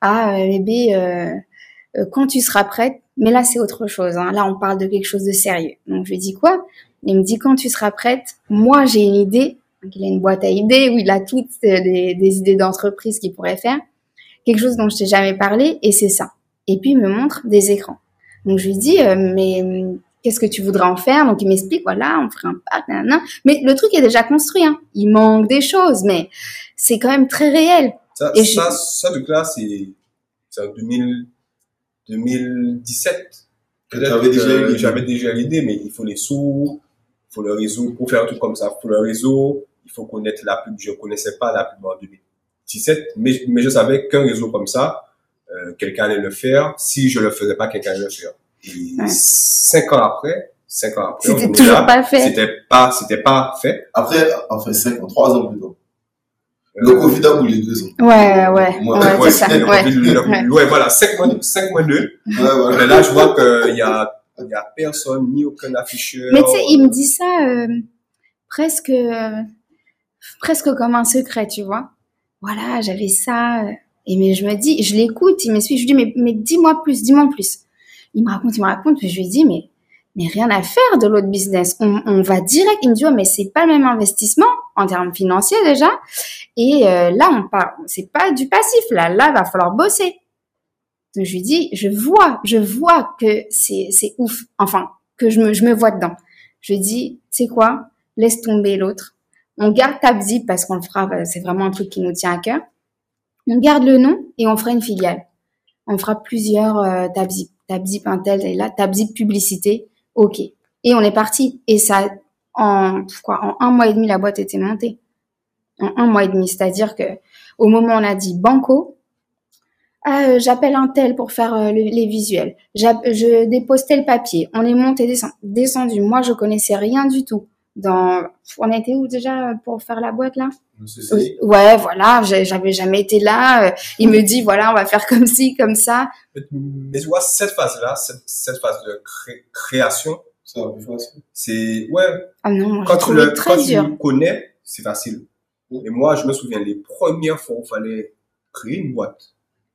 ah euh, bébé, euh, euh, quand tu seras prête. Mais là, c'est autre chose. Hein. Là, on parle de quelque chose de sérieux. Donc je lui dis quoi? Il me dit quand tu seras prête. Moi, j'ai une idée. Il a une boîte à idées où il a toutes euh, des, des idées d'entreprise qu'il pourrait faire quelque chose dont je t'ai jamais parlé et c'est ça. Et puis il me montre des écrans. Donc je lui dis euh, mais qu'est-ce que tu voudrais en faire? Donc il m'explique voilà on ferait un parc nanana. mais le truc est déjà construit hein. Il manque des choses mais c'est quand même très réel. Ça, Et je- ça, ça, du là, c'est, c'est en 2000, 2017. Que Peut-être t'avais déjà. J'avais déjà l'idée, mais il faut les sous, il faut le réseau, pour faire un truc comme ça, il faut le réseau, il faut connaître la pub. Je connaissais pas la pub en 2017, mais, mais je savais qu'un réseau comme ça, euh, quelqu'un allait le faire. Si je le faisais pas, quelqu'un allait le faire. Et Ouais. cinq ans après, cinq ans après, C'était toujours là, pas fait. C'était pas, c'était pas fait. Après, enfin, 5 ans, 3 ans plus tard. Euh, Le Covid a boulé 2 ans. Ouais ouais Moi, ouais, ouais, c'est ça. le Ouais. Covid, voilà, 5 moins, 5 moins 2. Ouais, voilà. Mais là, je vois qu'il y a, il y a personne, ni aucun afficheur. Mais tu sais il me dit ça euh, presque euh, presque comme un secret tu vois. Voilà j'avais ça et mais je me dis je l'écoute il me suit je lui dis mais mais dis-moi plus dis-moi plus. Il me raconte, il me raconte, je lui dis, mais, mais rien à faire de l'autre business. On, on va direct. Il me dit, ouais, mais c'est pas le même investissement en termes financiers déjà. Et euh, là, on parle, c'est pas du passif. Là, là, va falloir bosser. Donc je lui dis, je vois, je vois que c'est, c'est ouf. Enfin, que je me, je me vois dedans. Je lui dis, c'est quoi? Laisse tomber l'autre. On garde Tabzip parce qu'on le fera. C'est vraiment un truc qui nous tient à cœur. On garde le nom et on fera une filiale. On fera plusieurs euh, Tabzip. Tabzip Intel et là, Tabzip publicité, ok. Et on est parti. Et ça, en quoi, en un mois et demi, la boîte était montée. En un mois et demi, c'est-à-dire que Au moment où on a dit banco, ah, euh, j'appelle un tel pour faire euh, le- les visuels. Je dépose tel papier. On est monté, descend- descendu. Moi, je connaissais rien du tout. Dans, on était où déjà pour faire la boîte là? Ouais, voilà. J'avais jamais été là. Euh, Il me dit voilà, on va faire comme ci, comme ça. Mais tu vois, cette phase-là, cette, cette phase de cré- création, C'est ouais, Ah non, quand tu le, très quand dur. tu connais, c'est facile. Et moi, je me souviens les premières fois où il fallait créer une boîte.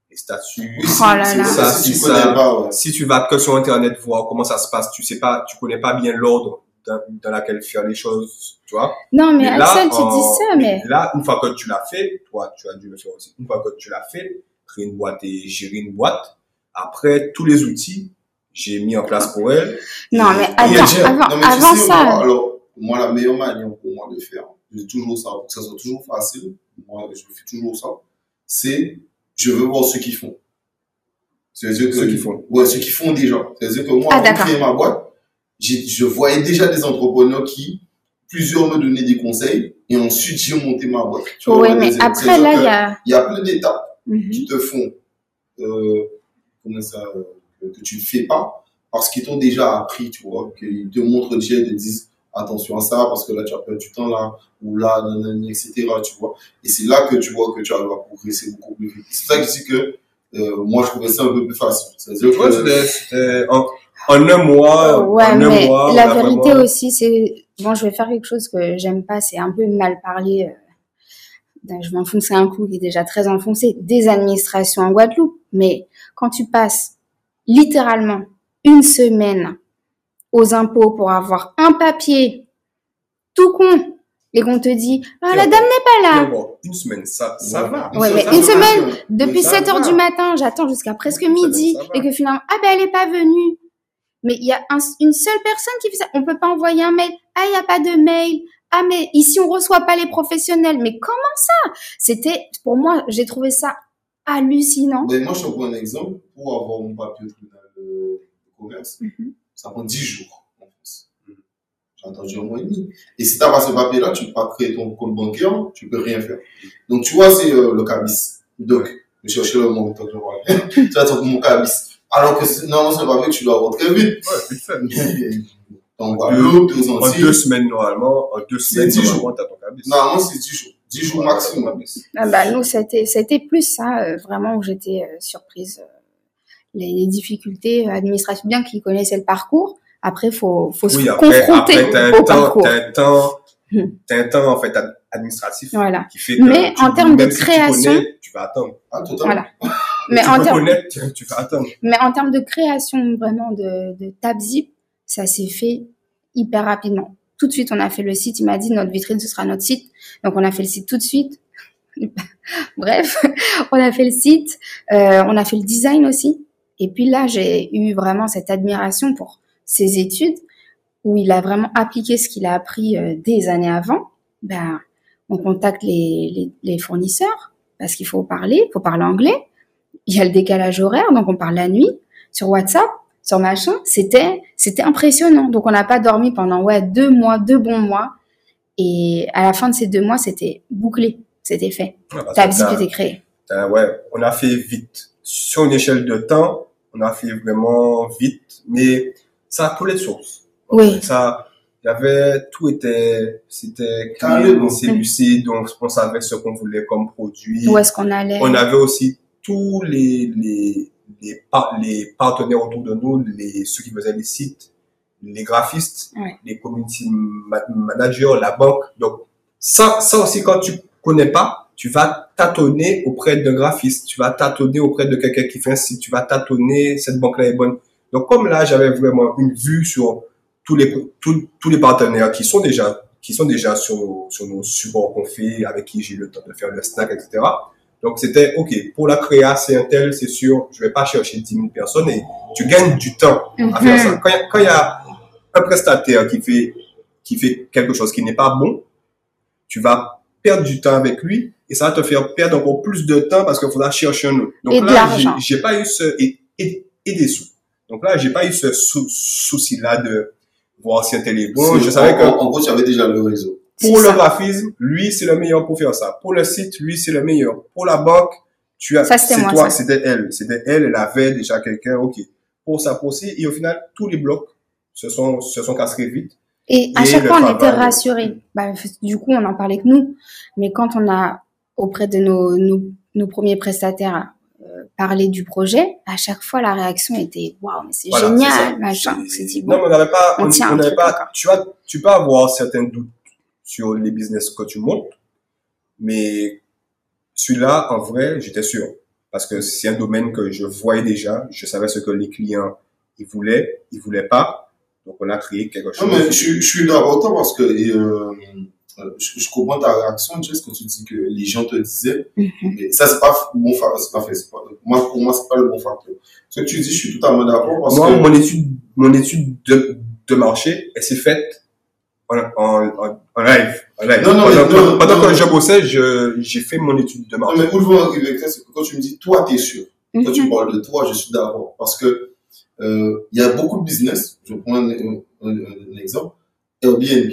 Les statuts. Oh là c'est là. ça, Ça, si ça. pas, ouais. Si tu vas que sur Internet voir comment ça se passe, tu sais pas, tu connais pas bien l'ordre dans, dans laquelle faire les choses, tu vois. Non, mais, Axel, tu en- dis ça, mais Là, une fois que tu l'as fait, toi, tu as dû le faire aussi. Une fois que tu l'as fait, créer une boîte et gérer une boîte. Après, tous les outils, j'ai mis en place pour elle. non, mais attends, avant, Non, mais tu avant sais, ça. moi, alors, moi, la meilleure manière pour moi de faire, c'est toujours ça, pour que ça soit toujours facile, moi, je fais toujours ça, c'est, je veux voir ceux qui font. C'est-à-dire que, Ceux qui font. Ouais, ceux qui font déjà. C'est-à-dire que moi, Ah, avant de d'accord. créer ma boîte, j'ai- je voyais déjà des entrepreneurs qui, plusieurs me donnaient des conseils, et ensuite j'ai monté ma boîte. Tu vois, ouais, mais après, là, il y a. il y a plein d'étapes Mhm. qui te font, euh, comment ça, euh, que, tu ne fais pas, parce qu'ils t'ont déjà appris, tu vois, qu'ils te montrent déjà, ils te disent attention à ça, parce que là, tu as perdu du temps là, ou là, nanani, etc., tu vois. Et c'est là que tu vois que tu arrives à progresser beaucoup plus vite. C'est ça que je dis que, euh, moi, je trouvais ça un peu plus facile. Que, en, un mois, Ouais, en un mais mois, on la vérité vraiment- aussi, c'est bon, je vais faire quelque chose que j'aime pas, c'est un peu mal parler. euh, je vais enfoncer un clou qui est déjà très enfoncé des administrations en Guadeloupe. Mais quand tu passes littéralement une semaine aux impôts pour avoir un papier tout con et qu'on te dit ah la dame n'est pas là. Bon, une semaine, ça, ça Ouais. va. Ouais, mais ça une semaine, va. Depuis ça 7 heures du matin, j'attends jusqu'à presque midi ça va. et que finalement, ah ben elle est pas venue. Mais il y a un- une seule personne qui fait ça. On peut pas envoyer un mail. Ah, il y a pas de mail. Ah, mais ici on reçoit pas les professionnels. Mais comment ça? C'était, pour moi, j'ai trouvé ça hallucinant. Ben, moi, je te prends un exemple. Pour avoir mon papier au tribunal de, de commerce, Mhm. ça prend 10 jours en France. J'ai attendu un mois et demi. Et si tu n'as pas ce papier-là, tu peux pas créer ton compte bancaire, tu peux rien faire. Donc, tu vois, c'est euh, le cabis. Donc, je cherchais le mot, tant que je vois. tu mon cabis. Alors que normalement, c'est un papier que tu dois avoir très vite. Ouais, vite fait. En aux En Antilles. deux semaines, normalement, en deux semaines, dix jours. t'as ton cabis. Normalement, c'est 10 jours. 10 jours Voilà, maximum. Ah bah, nous, c'était, c'était plus ça, euh, vraiment, où j'étais euh, surprise. euh, les, les difficultés administratives, bien qu'ils connaissaient le parcours. Après, faut, faut se Oui, après, confronter après, t'as au un temps, parcours. t'as un temps, Hmm. t'as un temps, en fait, ad- administratif. Voilà. Qui fait que Mais tu- en termes de même si tu création- connais, tu vas attendre. Ah. Voilà. Mais tu en termes, connaître, tu, tu vas attendre. Mais en termes de création vraiment de, de TabZip, ça s'est fait hyper rapidement. Tout de suite, on a fait le site. Il m'a dit notre vitrine, ce sera notre site. Donc, on a fait le site tout de suite. Bref, on a fait le site. euh, on a fait le design aussi. Et puis là, j'ai eu vraiment cette admiration pour ses études où il a vraiment appliqué ce qu'il a appris euh, des années avant. Ben, on contacte les, les, les fournisseurs parce qu'il faut parler, il faut parler anglais. Il y a le décalage horaire, donc on parle la nuit sur WhatsApp, sur machin. C'était, c'était impressionnant. Donc on n'a pas dormi pendant ouais deux mois, deux bons mois. Et à la fin de ces deux mois, c'était bouclé, c'était fait. TabZip t'as- était créé. t'as- ouais, on a fait vite. Sur une échelle de temps, on a fait vraiment vite, mais ça a coulé de source. Oui. Ça, il y avait, tout était, c'était clean, c'est lucide, donc on savait ce qu'on voulait comme produit. Où est-ce qu'on allait On avait aussi tous les, les, les, par- les partenaires autour de nous, les, ceux qui faisaient les sites, les graphistes, les community ma- managers, la banque. Donc, ça, ça aussi, quand tu connais pas, tu vas tâtonner auprès d'un graphiste, tu vas tâtonner auprès de quelqu'un qui fait un site, tu vas tâtonner, cette banque-là est bonne. Donc, comme là, j'avais vraiment une vue sur tous les, tous, tous les partenaires qui sont déjà, qui sont déjà sur, nos- sur nos supports qu'on fait, avec qui j'ai le temps de faire le snack, etc. Donc, c'était, OK, pour la créa, c'est un tel, c'est sûr, je vais pas chercher 10 000 personnes et tu gagnes du temps à faire ça. Mhm. Quand il y a- quand il y a un prestataire qui fait, qui fait quelque chose qui n'est pas bon, tu vas perdre du temps avec lui et ça va te faire perdre encore plus de temps parce qu'il faudra chercher un autre. Donc Et là, j'ai- pas eu ce, et, et, et des sous. Donc là, j'ai pas eu ce sou- souci-là de voir si un tel est bon. Je savais que, en gros, tu avais déjà le réseau. Pour le ça. graphisme, lui, c'est le meilleur pour faire ça. Pour le site, lui, c'est le meilleur. Pour la banque, tu as, c'est toi, c'était elle. C'était elle, elle avait déjà quelqu'un, ok. Pour ça, pour ci. Et au final, tous les blocs se sont, se sont cassés vite. Et à chaque fois, on était rassurés. Bah, du coup, on en parlait que nous. Mais quand on a, auprès de nos, nos, nos premiers prestataires, euh, parlé du projet, à chaque fois, la réaction était waouh, mais c'est Voilà, génial, machin. C'est- C'est dit, Non, bon, mais on n'avait pas, on on, on pas, tu as, tu peux avoir certains doutes sur les business que tu montes, mais celui-là, en vrai, j'étais sûr. Parce que c'est un domaine que je voyais déjà, je savais ce que les clients, ils voulaient, ils voulaient pas. Donc, on a créé quelque chose. Non, mais je, je suis d'accord avec toi parce que et, euh, je, je comprends ta réaction, Jess, quand tu dis que les gens te disaient. Mhm. Mais ça, c'est pas bon facteur. C'est pas fait. Pas, moi, pour moi, c'est pas le bon facteur. Ce que tu dis, je suis totalement d'accord parce Moi, que. mon étude, mon étude de, de marché, elle s'est faite en, en, en, en live. En live. Non, non, mais pendant non, pendant non, que non. je bossais, je, j'ai fait mon étude de Non, marché. mais où je veux arriver avec ça, c'est que quand tu me dis, toi, t'es sûr. Quand tu Mhm. parles de toi, je suis d'accord. Parce que, euh, il y a beaucoup de business. Je prends un, un- un- un exemple. Airbnb.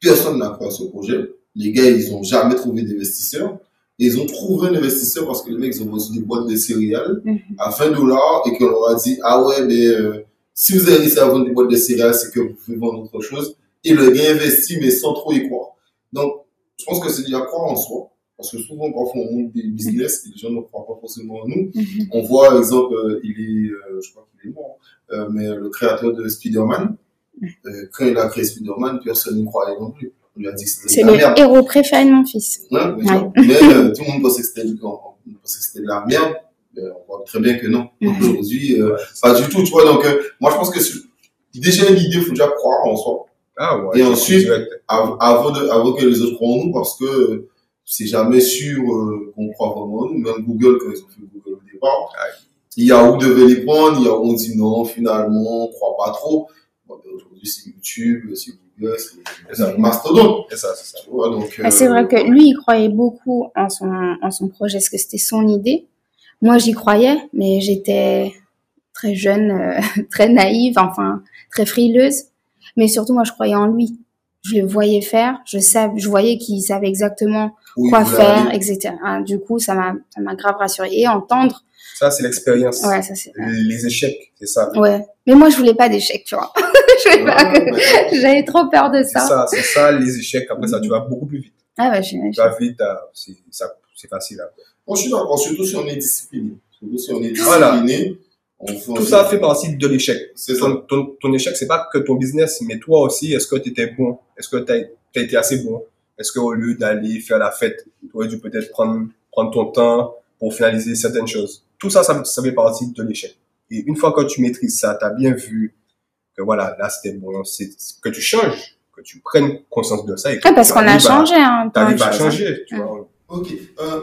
Personne n'a cru à ce projet. Les gars, ils ont jamais trouvé d'investisseur. Ils ont trouvé un investisseur parce que les mecs, ils ont reçu des boîtes de céréales Mhm. à 20 dollars et qu'on leur a dit, ah ouais, mais euh, si vous avez réussi à vendre des boîtes de céréales, c'est que vous pouvez vendre autre chose. Et le gars investit, mais sans trop y croire. Donc, je pense que c'est déjà croire en soi. Parce que souvent, parfois, on monte des business et les gens ne croient pas forcément en nous. Mhm. On voit, par exemple, euh, il est, euh, je crois qu'il est mort, euh, mais le créateur de Spider-Man, euh, quand il a créé Spider-Man, personne n'y croyait non plus. On lui a dit que c'était C'est le merde. héros préféré de mon fils. Ouais, mais, Ouais. mais, euh, tout le monde pensait que c'était de la merde. Mais on voit très bien que non. Donc, Mhm. Aujourd'hui, euh, pas du tout, tu vois. Donc, euh, moi, je pense que déjà l'idée, il faut déjà croire en soi. Ah ouais. Et ensuite, av- avant, de, avant que les autres croient en nous, parce que c'est jamais sûr euh, qu'on croit vraiment en nous. Même Google, quand ils ont fait Google au départ, il y a où devait les prendre, il y a où on dit non, finalement, on croit pas trop. Bon, ben, Aujourd'hui, c'est YouTube, c'est Google, c'est mastodonte. C'est ça, c'est ça. C'est euh, vrai que lui, il croyait beaucoup en son, en son projet, parce que c'était son idée? Moi, j'y croyais, mais j'étais très jeune, euh, très naïve, enfin, très frileuse. Mais surtout, moi, je croyais en lui. Je le voyais faire, je savais, je voyais qu'il savait exactement quoi faire, aller. etc. Ah, Du coup, ça m'a, ça m'a grave rassurée. Et entendre, Ça, c'est l'expérience. ouais, ça c'est, Les échecs, c'est ça. ouais. Mais moi, je voulais pas d'échec, tu vois. Ouais, J'avais trop peur de C'est ça. ça, c'est ça, les échecs. Après ça, tu vas beaucoup plus vite. Ah ouais, je, Tu vas vite, c'est, ça, c'est facile. après. Suis d'accord, surtout si on est discipliné. Surtout si on est Voilà. discipliné, on Tout ça fait partie de l'échec. C'est ça. Ton, ton, ton échec, c'est pas que ton business, mais toi aussi, est-ce que tu étais bon? Est-ce que tu as été assez bon? Est-ce qu'au lieu d'aller faire la fête, tu aurais dû peut-être prendre, prendre ton temps pour finaliser certaines choses? Tout ça, ça, ça fait partie de l'échec. Et une fois que tu maîtrises ça, tu as bien vu que voilà, là, c'était bon, c'est que tu changes, que tu prennes conscience de ça. Et que Ouais, parce tu qu'on a arrives changé, hein. de T'arrives à hein. changer, tu vois. Ok. Euh,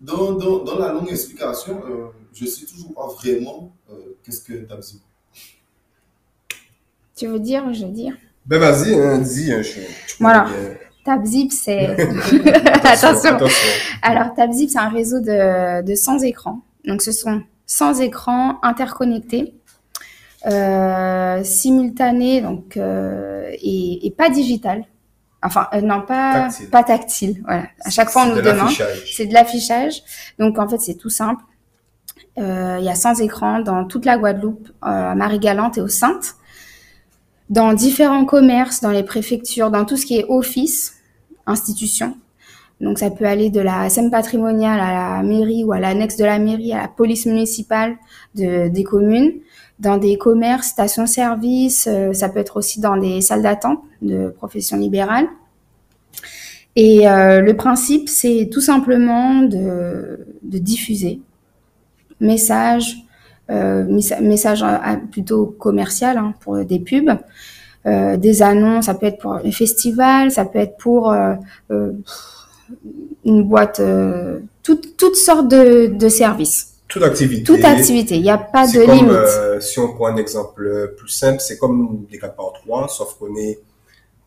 dans, dans, dans la longue explication, euh, je sais toujours pas vraiment euh, qu'est-ce que tu as besoin. Tu veux dire, je veux dire? Ben vas-y, hein, dis. Hein, je, je Voilà. bien. TabZip, c'est. Attention. attention. Alors, TabZip, c'est un réseau de, de 100 écrans. Donc, ce sont 100 écrans interconnectés, euh, simultanés, donc, euh, et, et pas digital. Enfin, euh, non, pas Tactile. pas tactile. Voilà. À chaque fois, on nous de demande. C'est de l'affichage. Donc, en fait, c'est tout simple. Euh, Il y a 100 écrans dans toute la Guadeloupe, euh, à Marie-Galante et aux Saintes, dans différents commerces, dans les préfectures, dans tout ce qui est office, institution. Donc, ça peut aller de la scène patrimoniale à la mairie ou à l'annexe de la mairie, à la police municipale de, des communes, dans des commerces, stations-service, euh, ça peut être aussi dans des salles d'attente de profession libérale. Et le principe, c'est tout simplement de diffuser message, euh, messa- message euh, plutôt commercial hein, pour des pubs, euh, des annonces, ça peut être pour les festivals, ça peut être pour euh, une boîte, toutes, toutes sortes de, de services, Toute activité. toute activité. Il n'y a pas de comme, limite. si on prend un exemple plus simple, c'est comme des 4 par 3, sauf qu'on est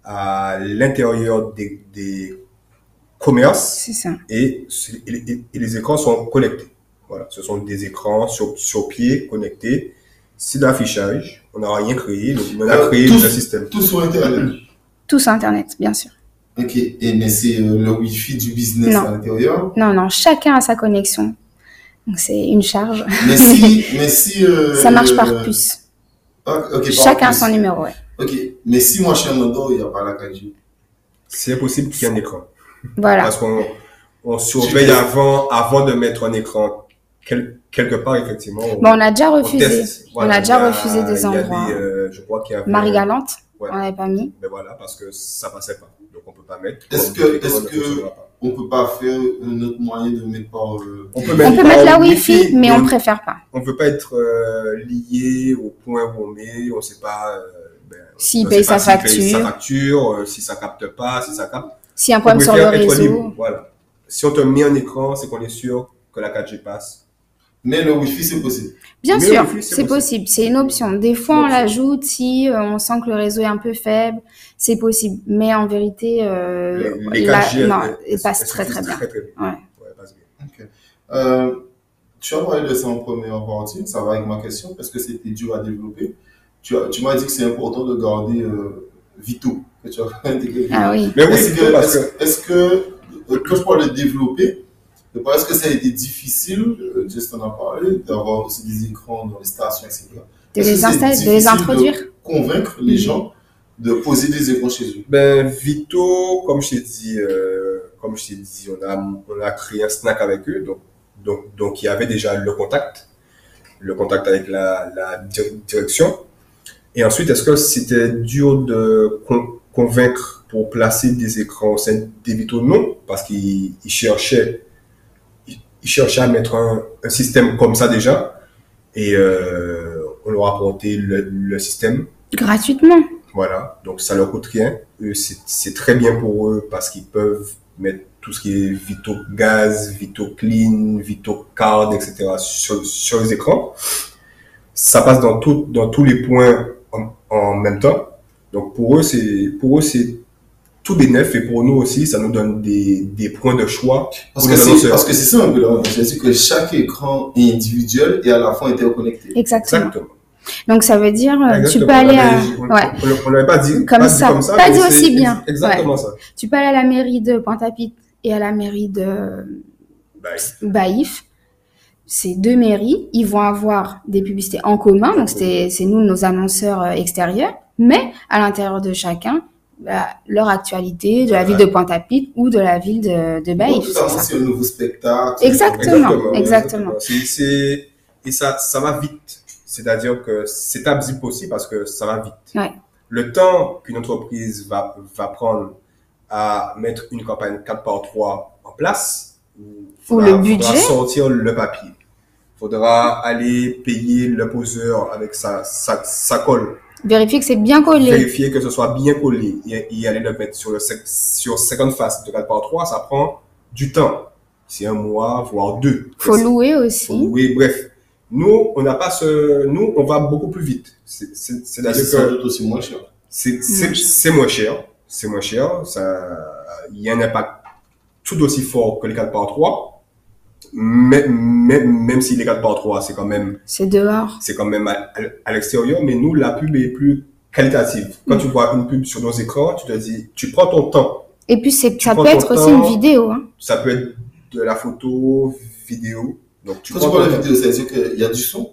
à l'intérieur des, des commerces C'est ça. et, et les- et les écrans sont connectés. Voilà, ce sont des écrans sur, sur pied connectés. C'est de l'affichage. On n'a rien créé, donc on a Euh, créé le système. Tout sur Internet. Tout sur Internet, bien sûr. Ok, et mais c'est euh, le Wi-Fi du business Non. à l'intérieur? Non, non, chacun a sa connexion. Donc c'est une charge. Mais si, mais si. euh, Ça marche par puce. Ah, ok, par Chacun a puce. son numéro, ouais. Ok, mais si moi je suis en Andorre, il n'y a pas la 4G. C'est impossible qu'il y ait un écran. Voilà. Parce qu'on on surveille avant, avant de mettre un écran quel- quelque part, effectivement. on- on a déjà on refusé. On a déjà a- refusé des endroits. euh, je crois qu'il y avait. Marie-Galante, Ouais. on n'avait pas mis. Mais voilà, parce que ça passait pas. Donc on peut pas mettre. Est-ce que- est-ce ne que-. On peut pas faire un autre moyen de mettre par. euh, On peut On peut mettre la Wi-Fi, mais on ne préfère pas. on peut pas être euh, lié au point où on est. On sait pas. euh, ben, S'il on paye sait pas sa s'il paye sa facture. euh, si ça capte pas, si ça capte. S'il y a un On problème sur le réseau. libre. Voilà. Si on te met un écran, c'est qu'on est sûr que la 4G passe. Mais le Wi-Fi, c'est possible. Bien Mais sûr, c'est possible. C'est une option. Des fois, on l'ajoute si euh, on sent que le réseau est un peu faible. C'est possible. Mais en vérité, euh, Les, les là, 4G, non, elles- il passe très très bien. Très, très bien. Ouais. Ouais, elles passent bien. Euh, tu as parlé de ça en première partie, ça va avec ma question, parce que c'était dur à développer. Tu, as- tu m'as dit que c'est important de garder euh, Vito, que tu as intégré. Ah oui. Mais oui, Est-ce que, parce est-ce, que quand je parle de développer, est-ce que ça a été difficile, euh, Just en a parlé, d'avoir aussi des écrans dans les stations, etc. De Est-ce que les installer, de les introduire. convaincre les gens de poser des écrans chez eux. Ben, Vito, comme je t'ai dit, euh, comme je t'ai dit, on a, on a créé un snack avec eux, donc, donc, donc il y avait déjà le contact, le contact avec la, la dir- direction. Et ensuite, est-ce que c'était dur de con- convaincre pour placer des écrans au sein des Vito? Non, parce qu'ils ils cherchaient, ils, cherchaient à mettre un, un système comme ça déjà, et euh, on leur a apporté le, le système. Gratuitement. Voilà, donc ça leur coûte rien. C'est c'est très bien pour eux parce qu'ils peuvent mettre tout ce qui est Vito Gaz, Vito Clean, Vito Card, etc. sur, sur les écrans. Ça passe dans, tout, dans tous les points en, en même temps. Donc pour eux, c'est pour eux c'est tout bénéf et pour nous aussi, ça nous donne des, des points de choix Parce que c'est, parce que c'est ça un peu là. C'est-à-dire que chaque écran est individuel et à la fois interconnecté. Exactement. Exactement. Donc ça veut dire, euh, tu Exactement. peux aller à, on- ouais, on- n'avait pas dit Comme pas dit ça. comme ça, Pas dit c'est aussi bien. Exactement ça. tu peux aller à la mairie de Pointe-à-Pitre et à la mairie de Bye. Baïf. Ces deux mairies, ils vont avoir des publicités en commun, donc c'est c'est nous nos annonceurs euh, extérieurs, mais à l'intérieur de chacun, bah, leur actualité de la ville de Pointe-à-Pitre ou de la ville de, de Baïf. tout à c'est fait, ça. c'est un nouveau spectacle. Exactement. exactement. Et ça, ça va vite. C'est-à-dire que c'est absible aussi parce que ça va vite. Ouais. Le temps qu'une entreprise va, va prendre à mettre une campagne 4 par 3 en place, Ou le budget. faudra sortir le papier. Faudra aller payer le poseur avec sa, sa, sa colle. Vérifier que c'est bien collé. Vérifier que ce soit bien collé et, et aller le mettre sur, le, sec- sur 50 faces de 4 par 3, ça prend du temps. C'est un mois, voire deux. Faut louer Faut aussi. louer, bref. Nous, on n'a pas ce, nous, on va beaucoup plus vite. C'est- C'est c'est-à-dire c'est que aussi moins cher. c'est c'est- Mm. c'est moins cher. C'est moins cher. Ça, il y a un impact tout aussi fort que les 4 par 3. Même, même, même si les 4 par 3, c'est quand même, C'est dehors. c'est quand même à, à- à l'extérieur, mais nous, la pub est plus qualitative. Quand Mm. tu vois une pub sur nos écrans, tu te dis, tu prends ton temps. Et puis c'est, ça peut être aussi une vidéo. Hein. Ça peut être de la photo, vidéo. Donc, tu Quand tu parles de vidéo, ça veut dire qu'il y a du son?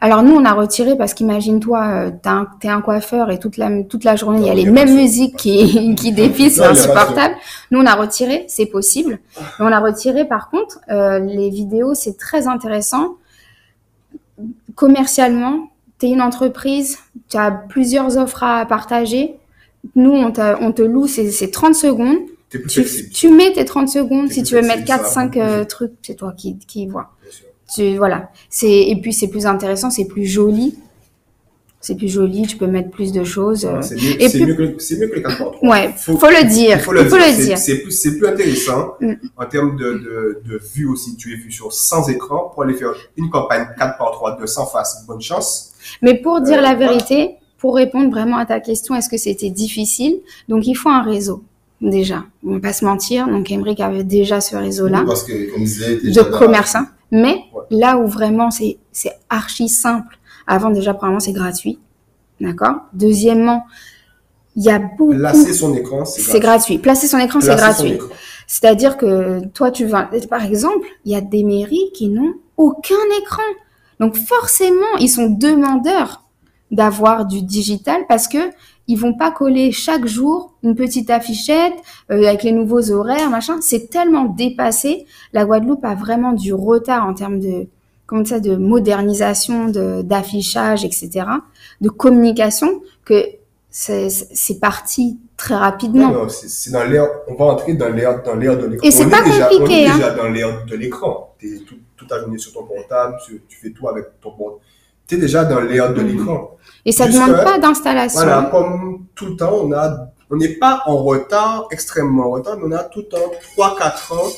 Alors nous, on a retiré parce qu'imagine-toi, euh, t'as un- t'es un coiffeur et toute la, toute la journée, il y a Non, les il y a pas mêmes musiques qui, qui défilent, c'est insupportable. Nous, on a retiré, c'est possible. Mais on a retiré, par contre, euh, les vidéos, c'est très intéressant. Commercialement, tu es une entreprise, tu as plusieurs offres à partager. Nous, on, te loue, c'est c'est 30 secondes. T'es Tu, mets tes 30 secondes. T'es Si tu veux mettre 4, ça va 5 beaucoup plus euh, vite. trucs, c'est toi qui, qui vois. Tu, voilà. C'est, et puis, c'est plus intéressant, c'est plus joli. C'est plus joli, tu peux mettre plus de choses. euh. C'est mieux, Et c'est puis- mieux que, c'est mieux que les 4 par 3. Ouais, faut, le dire. Il faut le dire. C'est- dire. C'est plus, c'est plus intéressant Mm. en termes de, de, de vue aussi. Tu es vu sur 100 écrans pour aller faire une campagne 4 par 3 de 100 faces. Bonne chance. Mais pour dire Euh, la voilà. vérité, pour répondre vraiment à ta question, est-ce que c'était difficile? Donc, il faut un réseau, déjà. On va pas se mentir. Donc, Emmerich avait déjà ce réseau-là Parce que, comme t'es de commerçants. Mais Ouais. là où vraiment c'est c'est archi simple, avant déjà, premièrement, c'est gratuit. D'accord? Deuxièmement, il y a beaucoup. Placer son écran, c'est C'est gratuit. Placer son écran, c'est gratuit. C'est-à-dire que toi, tu vas, par exemple, il y a des mairies qui n'ont aucun écran. Donc forcément, ils sont demandeurs d'avoir du digital parce que ils vont pas coller chaque jour une petite affichette euh, avec les nouveaux horaires, machin. C'est tellement dépassé. La Guadeloupe a vraiment du retard en termes de comment ça, de modernisation, de d'affichage, etc., de communication que c'est parti très rapidement. Non, non, c'est dans l'ère, on va entrer dans l'ère, dans l'ère de l'écran. Et c'est pas déjà- compliqué, On est hein. déjà dans l'ère de l'écran. T'es tout, toute ta journée sur ton portable, tu, tu fais tout avec ton portable. T'es déjà dans l'ère de Mhm. l'écran. Et ça Juste demande pas d'installation. Voilà, comme tout le temps, on a, on n'est pas en retard, extrêmement en retard, mais on a tout le temps 3-4 ans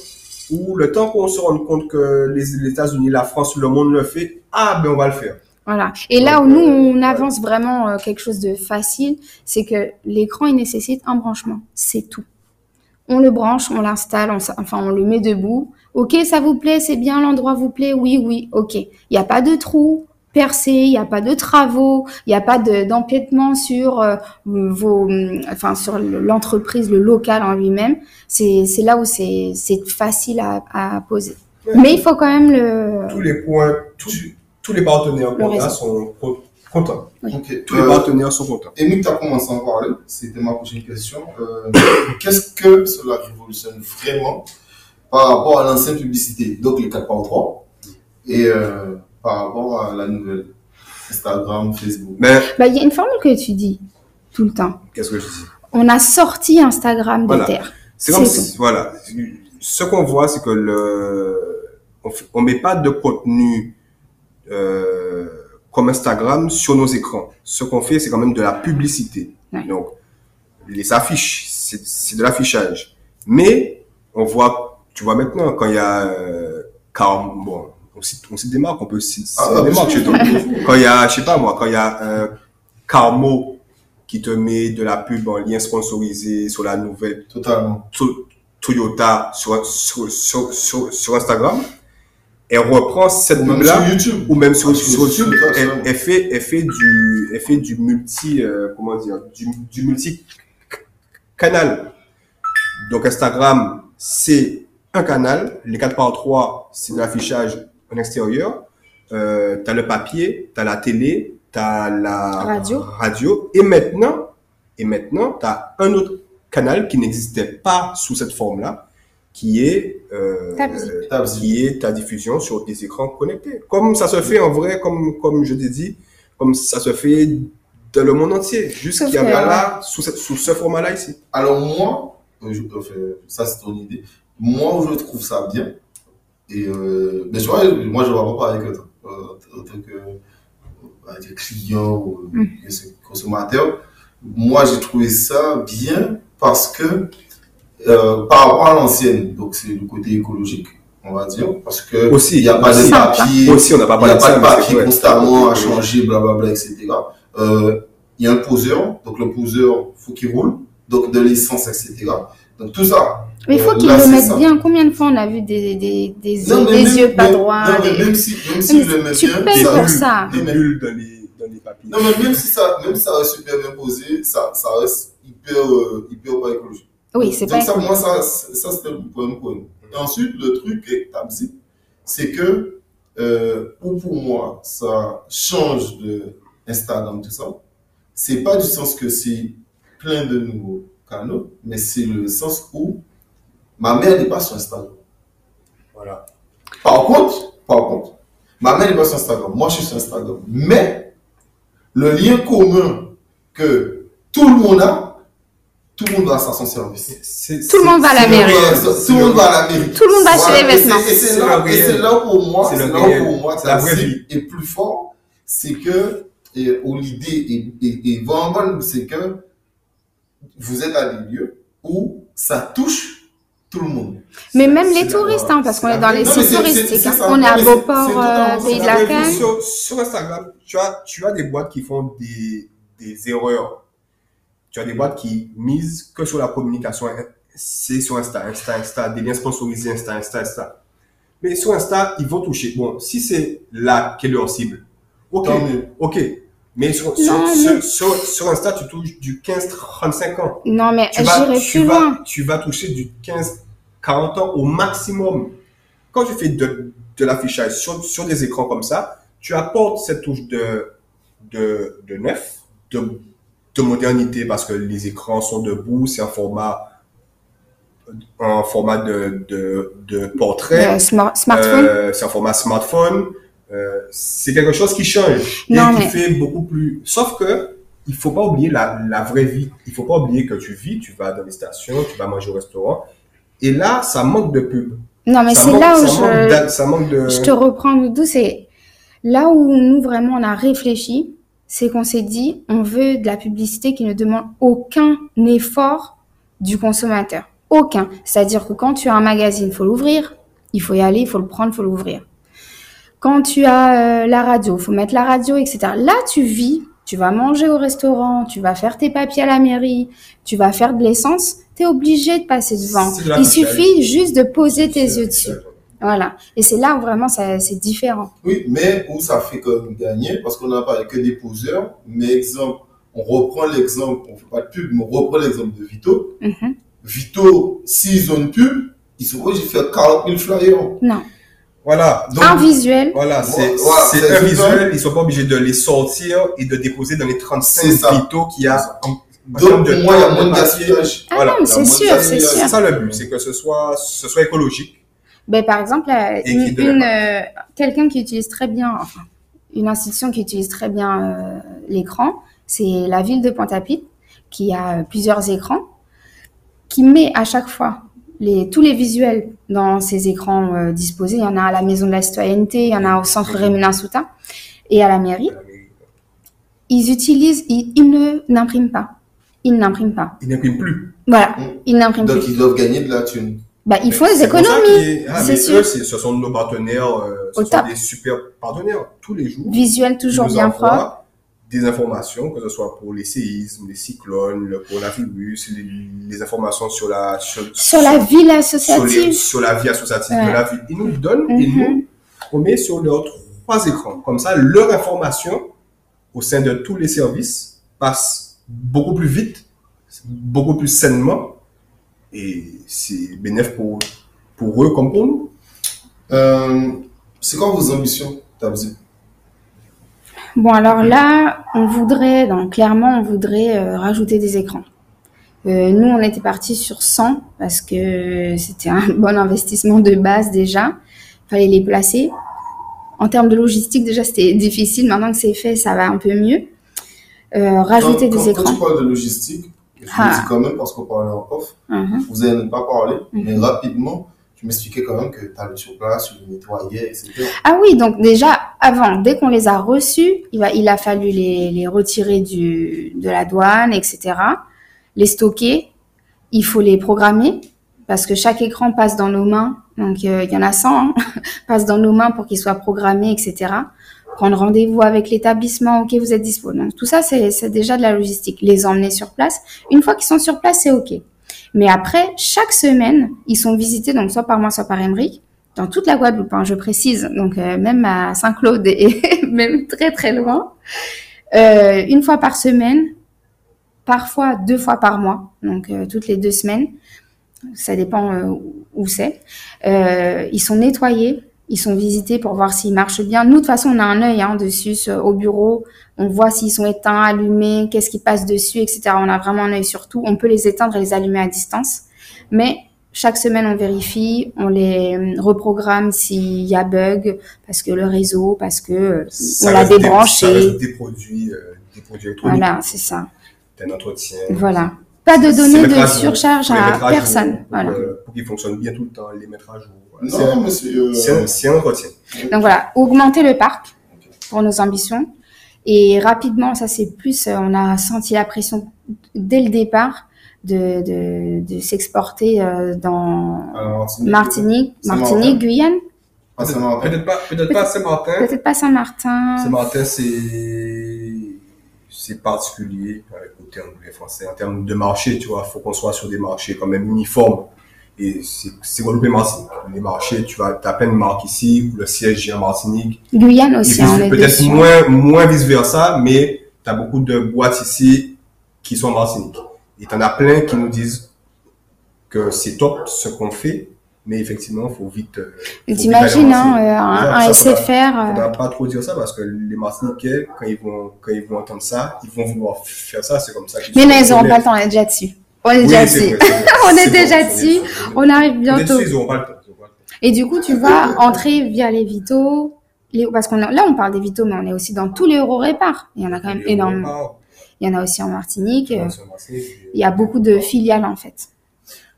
où le temps qu'on se rende compte que les, les États-Unis, la France, le monde le fait, ah ben on va le faire. Voilà. Et là où nous, euh, on avance vraiment euh, quelque chose de facile, c'est que l'écran, il nécessite un branchement. C'est tout. On le branche, on l'installe, on, enfin, on le met debout. Ok, ça vous plaît, c'est bien, l'endroit vous plaît, oui, oui, ok. Il n'y a pas de trou percé, il n'y a pas de travaux, il n'y a pas de- d'empiètement sur euh, vos, hum, enfin, sur le- l'entreprise, le local en lui-même. C'est là où c'est facile à, à poser. Mais il faut quand même le, Tous les points, tous, tous les partenaires qu'on a réseau. sont co- contents. Ok. Tous les Euh, partenaires sont contents. Émile, tu as commencé à en parler, c'était ma prochaine question. Euh, Qu'est-ce que cela révolutionne vraiment par rapport à l'ancienne publicité? Donc les 4 par 3 et euh, par rapport à la nouvelle Instagram, Facebook. Mais, Bah, il y a une formule que tu dis tout le temps. qu'est-ce que je dis? On a sorti Instagram de Voilà. terre. C'est comme si, voilà. Ce qu'on voit, c'est que le, on, on met pas de contenu, euh, comme Instagram sur nos écrans. Ce qu'on fait, c'est quand même de la publicité. Ouais. Donc, les affiches, c'est c'est de l'affichage. Mais, on voit, tu vois maintenant, quand il y a, euh, car, bon, on cite, on cite des marques, on peut citer Ah, des marques chez toi. Quand il y a, je sais pas moi, quand il y a un Carmo qui te met de la pub en lien sponsorisé sur la nouvelle Totalement. To- Toyota sur, sur, sur, sur, Instagram, elle reprend cette même pub-là, YouTube. ou même sur, Ah, sur- elle, fait, elle fait du, elle fait du multi, euh, comment dire, du, du multi canal. Donc Instagram, c'est un canal, les 4 par 3, c'est de l'affichage en extérieur, euh, t'as le papier, t'as la télé, t'as la Radio. radio, et maintenant, et maintenant, t'as un autre canal qui n'existait pas sous cette forme-là, qui est, euh, Ta qui est ta diffusion sur des écrans connectés. Comme ça se fait en vrai, comme, comme je t'ai dit, comme ça se fait dans le monde entier. Juste Sauf qu'il y avait que- là, sous, cette- sous ce format-là ici. Alors moi, je- enfin, ça c'est ton idée. Moi je trouve ça bien, et euh, mais je vois, moi je vois pas pareil que toi, euh, en tant que euh, on va dire client ou Mm. euh, consommateur. Moi j'ai trouvé ça bien parce que euh, par rapport à l'ancienne, donc c'est le côté écologique, on va dire, parce que Aussi, il n'y a pas de papier, Aussi, on n'a pas de pas ça, de c'est papier constamment à changer, blablabla, etc. Euh, il y a un poseur, donc le poseur, faut qu'il roule, donc de l'essence, etc. Donc tout ça. Mais il faut Euh, qu'ils le mettent bien. Combien de fois on a vu des, des, des, Non, des même- yeux pas droits Non, mais des- même si, même si Mais le met tu bien, payes ça- pour ça. Des Non, mais- bulles dans les, dans les papiers. Non, mais même si ça, même si ça reste super bien posé, ça, ça reste hyper, euh, hyper pas écologique. Oui, c'est Donc pas ça, écolo. moi, ça, ça c'était le point pour nous. Et ensuite, le truc avec Tabzi, c'est que, euh, ou pour moi, ça change de Instagram, tout ça. C'est pas du sens que c'est plein de nouveaux mais c'est le sens où ma mère n'est pas sur Instagram. Voilà. Par contre, par contre, ma mère n'est pas sur Instagram. Moi, je suis sur Instagram. Mais, le lien commun que tout le monde a, tout le monde va à son service. Tout le monde va à la mairie. Tout le monde va à la mairie. Tout le monde va acheter les et c'est- vêtements. Et c'est là, et là pour moi, C'est là pour moi, C'est la vraie est plus fort, c'est que, et, l'idée est, est, est vraiment bonne, c'est que vous êtes à des lieux où ça touche tout le monde. Mais même les touristes, hein, parce qu'on est dans les sites touristiques. hein. On est à Beauport, euh, Pays de La. Sur, sur Instagram, tu as, tu as des boîtes qui font des, des erreurs. Tu as des boîtes qui misent que sur la communication. C'est sur Insta, Insta, Insta, des liens sponsorisés, Insta, Insta, Insta. Mais sur Insta, ils vont toucher. Bon, si c'est là qu'est leur cible, ok, ok. Mais sur, sur, Non, sur, mais- sur, sur Insta, tu touches du 15-35 ans. Non, mais Tu vas, j'irai plus vas, loin. tu vas toucher du 15-40 ans au maximum. Quand tu fais de, de l'affichage sur, sur des écrans comme ça, tu apportes cette touche de, de, de neuf, de, de modernité, parce que les écrans sont debout, c'est un format, un format de, de, de portrait. Euh, smart- smartphone. Euh, c'est un format smartphone. Euh, c'est quelque chose qui change et Non, qui mais- fait beaucoup plus. Sauf que il faut pas oublier la, la vraie vie. Il faut pas oublier que tu vis, tu vas dans les stations, tu vas manger au restaurant. Et là, ça manque de pub. non, mais c'est là où ça je, ça manque de. je te reprends, Doudou. C'est là où nous, vraiment, on a réfléchi. C'est qu'on s'est dit, on veut de la publicité qui ne demande aucun effort du consommateur. Aucun. C'est-à-dire que quand tu as un magazine, il faut l'ouvrir. Il faut y aller, il faut le prendre, il faut l'ouvrir. Quand tu as euh, la radio, faut mettre la radio, etc. Là, tu vis, tu vas manger au restaurant, tu vas faire tes papiers à la mairie, tu vas faire de l'essence, tu es obligé de passer devant. Il suffit juste de poser tes yeux dessus. Voilà. Et c'est là où vraiment c'est différent. Oui, mais où ça fait quand même gagner, parce qu'on n'a parlé que des poseurs. Mais exemple, on reprend l'exemple, on fait pas de pub, mais on reprend l'exemple de Vito. Mhm. Vito, s'ils ont une pub, ils sont obligés de faire 40 000 flyers. Non. Voilà. Donc, un visuel. Voilà, c'est c'est c'est un visuel. Ils sont pas obligés de les sortir et de déposer dans les 35 C'est ça. photos qu'il y a. en- donc de moi, il y a moins de gaspillage. Ah Voilà. non, mais la c'est sûr, c'est C'est sûr. ça le but, c'est que ce soit, ce soit écologique. Ben, par exemple, euh, une, euh, quelqu'un qui utilise très bien, enfin, une institution qui utilise très bien euh, l'écran, c'est la ville de Pointe-à-Pitre, qui a plusieurs écrans, qui met à chaque fois les, tous les visuels dans ces écrans euh, disposés. Il y en a à la Maison de la Citoyenneté, il y en a au Centre Rémunin Soutin et à la mairie. Ils utilisent, ils, ils ne n'impriment pas. Ils n'impriment pas. Ils n'impriment plus. Voilà, ils n'impriment Donc plus. ils doivent gagner de la thune. Bah, ils font des économies. ah, c'est mais sûr. eux, ce sont nos partenaires, euh, ce Au sont top. des super partenaires tous les jours. Visuel toujours bien propre. Des informations, que ce soit pour les séismes, les cyclones, le coronavirus, les, les informations sur la sur, Sur la ville sur, les- associative. sur la vie associative Ouais. de la ville. Ils nous donnent et Mhm. nous, on met sur leurs trois écrans. Comme ça, leur information au sein de tous les services passe beaucoup plus vite, beaucoup plus sainement et c'est bénéfique pour, pour eux comme pour nous. Euh, c'est quoi vos ambitions, Tabzi? Bon, alors là, on voudrait, donc clairement, on voudrait euh, rajouter des écrans. Euh, nous, on était parti sur 100 parce que c'était un bon investissement de base déjà. Il fallait les placer. En termes de logistique, déjà, c'était difficile. Maintenant que c'est fait, ça va un peu mieux. Euh, rajouter quand, des quand, écrans. Quand tu parles de logistique, je Ah. le dis quand même parce qu'on parlait en off, Mhm. vous allez ne pas parler, Mhm. mais rapidement, tu m'expliquais quand même que tu allais sur place, tu les nettoyais, etc. Ah oui, donc déjà, avant, dès qu'on les a reçus, il, va, il a fallu les, les retirer du, de la douane, etc. Les stocker. Il faut les programmer parce que chaque écran passe dans nos mains. Donc, euh, il y en a 100, hein, passe dans nos mains pour qu'ils soient programmés, etc. Prendre rendez-vous avec l'établissement, ok, vous êtes dispo. Donc, tout ça, c'est c'est déjà de la logistique. Les emmener sur place. Une fois qu'ils sont sur place, c'est ok. Mais après, chaque semaine, ils sont visités, donc soit par moi, soit par Emeric dans toute la Guadeloupe, hein, je précise, donc euh, même à Saint-Claude et même très très loin, euh, une fois par semaine, parfois deux fois par mois, donc euh, toutes les deux semaines, ça dépend euh, où c'est. Euh, ils sont nettoyés, ils sont visités pour voir s'ils marchent bien. Nous, de toute façon, on a un œil hein, dessus au bureau, on voit s'ils sont éteints, allumés, qu'est-ce qui passe dessus, etc. On a vraiment un œil sur tout. On peut les éteindre et les allumer à distance, mais chaque semaine, on vérifie, on les euh, reprogramme s'il y a bug, parce que le réseau, parce que euh, on l'a des- débranché. reste des produits, euh, des produits électroniques. Voilà, c'est ça. un entretien. Voilà. Pas de données de surcharge à personne. pour, Voilà. euh, pour qu'ils fonctionnent bien tout le temps, les mettre à jour. Voilà. C'est un- Non, mais c'est... euh, un, entretien. Donc voilà, augmenter le parc pour nos ambitions. Et rapidement, ça c'est plus, euh, on a senti la pression dès le départ de, de, de s'exporter euh, dans alors, Martinique. Martinique, Guyane, Ah. Peut-être pas, peut-être pas Saint-Martin. peut-être pas Saint-Martin. Saint-Martin, c'est, c'est particulier avec le terme des français. En termes de marché, tu vois, faut qu'on soit sur des marchés quand même uniformes. Et c'est, Guadeloupe et Martinique. Les marchés, tu vas, t'as plein de marques ici, où le siège est en Martinique. Guyane aussi, peut-être moins, moins vice versa, mais as beaucoup de boîtes ici qui sont en Martinique. Et t'en as plein qui nous disent que c'est top ce qu'on fait, mais effectivement, il faut vite. euh, faut vite T'imagines, hein, euh, un, un SFR. euh, faudra pas trop dire ça parce que les Martiniquais, quand ils vont, quand ils vont entendre ça, ils vont vouloir faire ça. C'est comme ça qu'ils Mais non, ils n'auront pas le temps, est déjà dessus. On est Oui, déjà dessus. On est déjà bon, dessus. On arrive On est bientôt. dessus, temps. Et du coup, tu vas entrer via les Vito. Les, parce qu'on là, on parle des Vito, mais on est aussi dans tous les Euro-Répar. Il y en a quand même énormément. on Il y en a aussi en Martinique. on euh, Il y a beaucoup de filiales, en fait.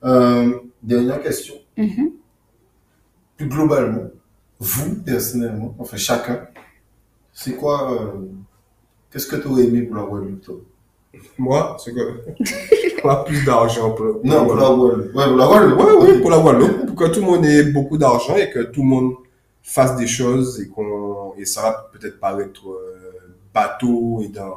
Euh, dernière question. Mhm. Plus globalement, vous, personnellement, enfin chacun, c'est quoi, euh, qu'est-ce que tu aurais aimé pour la Guadeloupe, Moi, c'est que a plus d'argent pour, pour Non, pour la Guadeloupe. Ouais, pour la Guadeloupe. Ouais, ouais, pour la Guadeloupe, pour que tout le monde ait beaucoup d'argent et que tout le monde fasse des choses et qu'on et ça va peut-être paraître euh, bateau et dans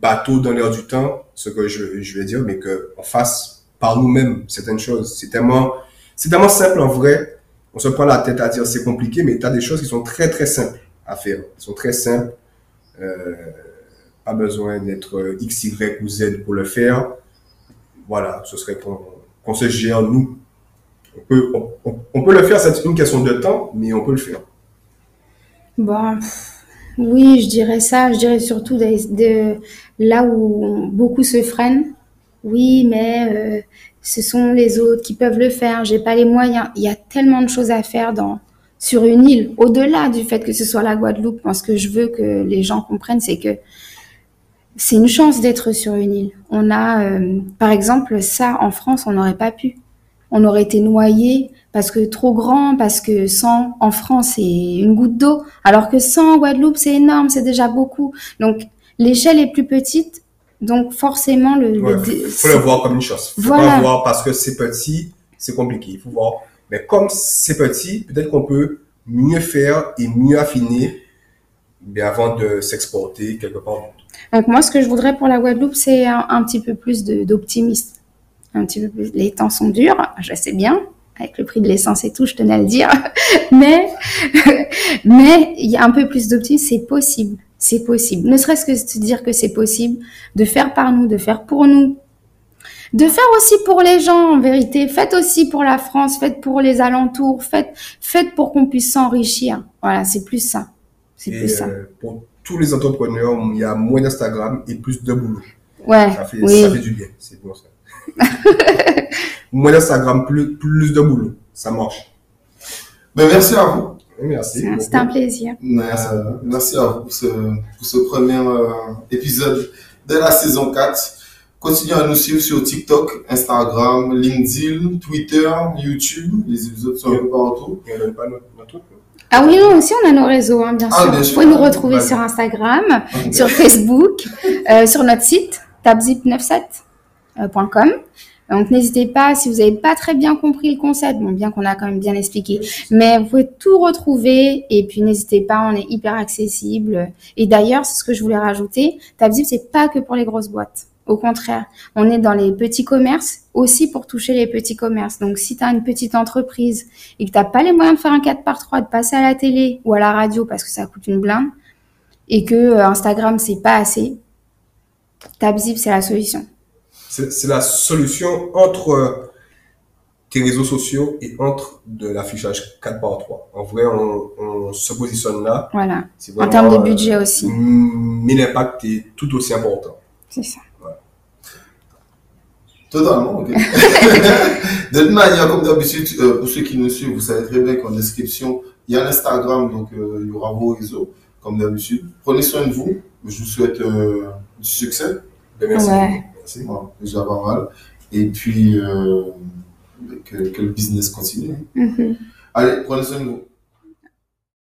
bateau dans l'air du temps, ce que je, je vais dire, mais que on fasse par nous-mêmes certaines choses. C'est tellement c'est tellement simple en vrai. On se prend la tête à dire c'est compliqué, mais tu as des choses qui sont très très simples à faire. Elles sont très simples. Euh, pas besoin d'être euh, X, Y ou Z pour le faire. Voilà, ce serait qu'on se gère nous. On peut, le faire, c'est une question de temps, mais on peut le faire. Bon, pff, oui, je dirais ça. Je dirais surtout de, là où beaucoup se freinent. Oui, mais euh, ce sont les autres qui peuvent le faire. J'ai pas les moyens. Il y a tellement de choses à faire sur une île. Au-delà du fait que ce soit la Guadeloupe, moi, ce que je veux que les gens comprennent, c'est que c'est une chance d'être sur une île. On a, euh, par exemple, ça en France, on n'aurait pas pu. On aurait été noyé parce que trop grand, parce que 100 en France c'est une goutte d'eau, alors que 100 en Guadeloupe c'est énorme, c'est déjà beaucoup. Donc l'échelle est plus petite, donc forcément le. le Il dé- faut le voir comme une chose. Faut Voilà. pas voir parce que c'est petit, c'est compliqué. Il faut voir. Mais comme c'est petit, peut-être qu'on peut mieux faire et mieux affiner mais avant de s'exporter quelque part. Donc moi ce que je voudrais pour la Guadeloupe c'est un, un petit peu plus d'optimisme, un petit peu plus. Les temps sont durs, je sais bien. Avec le prix de l'essence et tout, je tenais à le dire. mais, mais il y a un peu plus d'optimisme, c'est possible. C'est possible. Ne serait-ce que de dire que c'est possible, de faire par nous, de faire pour nous, de faire aussi pour les gens en vérité. Faites aussi pour la France, faites pour les alentours, faites, faites pour qu'on puisse s'enrichir. Voilà, c'est plus ça. C'est plus ça. euh, pour tous les entrepreneurs, il y a moins d'Instagram et plus de boulot. Ouais, Ça fait, oui. ça fait du bien. C'est bon ça. moins d'Instagram, plus, plus de boulot. Ça marche. Ben, merci à vous. Merci. C'était un plaisir. Merci, merci à vous pour ce, pour ce premier euh, épisode de la saison 4. Continuez à nous suivre sur TikTok, Instagram, LinkedIn, Twitter, YouTube. Les épisodes sont un peu partout. Et on donne pas notre, notre truc. non Ah oui, nous aussi, on a nos réseaux, hein, bien Ah, sûr. bien Vous pouvez nous retrouver sur Instagram, sur Facebook, euh, sur notre site, tabzip97.com. Donc, n'hésitez pas, si vous n'avez pas très bien compris le concept, bon, bien qu'on a quand même bien expliqué, mais vous pouvez tout retrouver et puis n'hésitez pas, on est hyper accessible. Et d'ailleurs, c'est ce que je voulais rajouter, Tabzip, c'est pas que pour les grosses boîtes. Au contraire, on est dans les petits commerces aussi pour toucher les petits commerces. Donc, si tu as une petite entreprise et que tu n'as pas les moyens de faire un 4 par 3 de passer à la télé ou à la radio parce que ça coûte une blinde, et que euh, Instagram, c'est pas assez, Tabzip, c'est la solution. C'est la solution entre euh, tes réseaux sociaux et entre de l'affichage 4 par 3. En vrai, on, on se positionne là. Voilà. En termes de euh, budget aussi. Mais l'impact est tout aussi important. C'est ça. Totalement, ok. de toute manière, comme d'habitude, euh, pour ceux qui nous suivent, vous savez très bien qu'en description, il y a l'Instagram, donc euh, il y aura vos réseaux, comme d'habitude. Prenez soin de vous. Je vous souhaite euh, du succès. Ben, merci. Ouais. Merci. Voilà, déjà pas mal. Et puis, euh, que, que le business continue. Mhm. Allez, prenez soin de vous.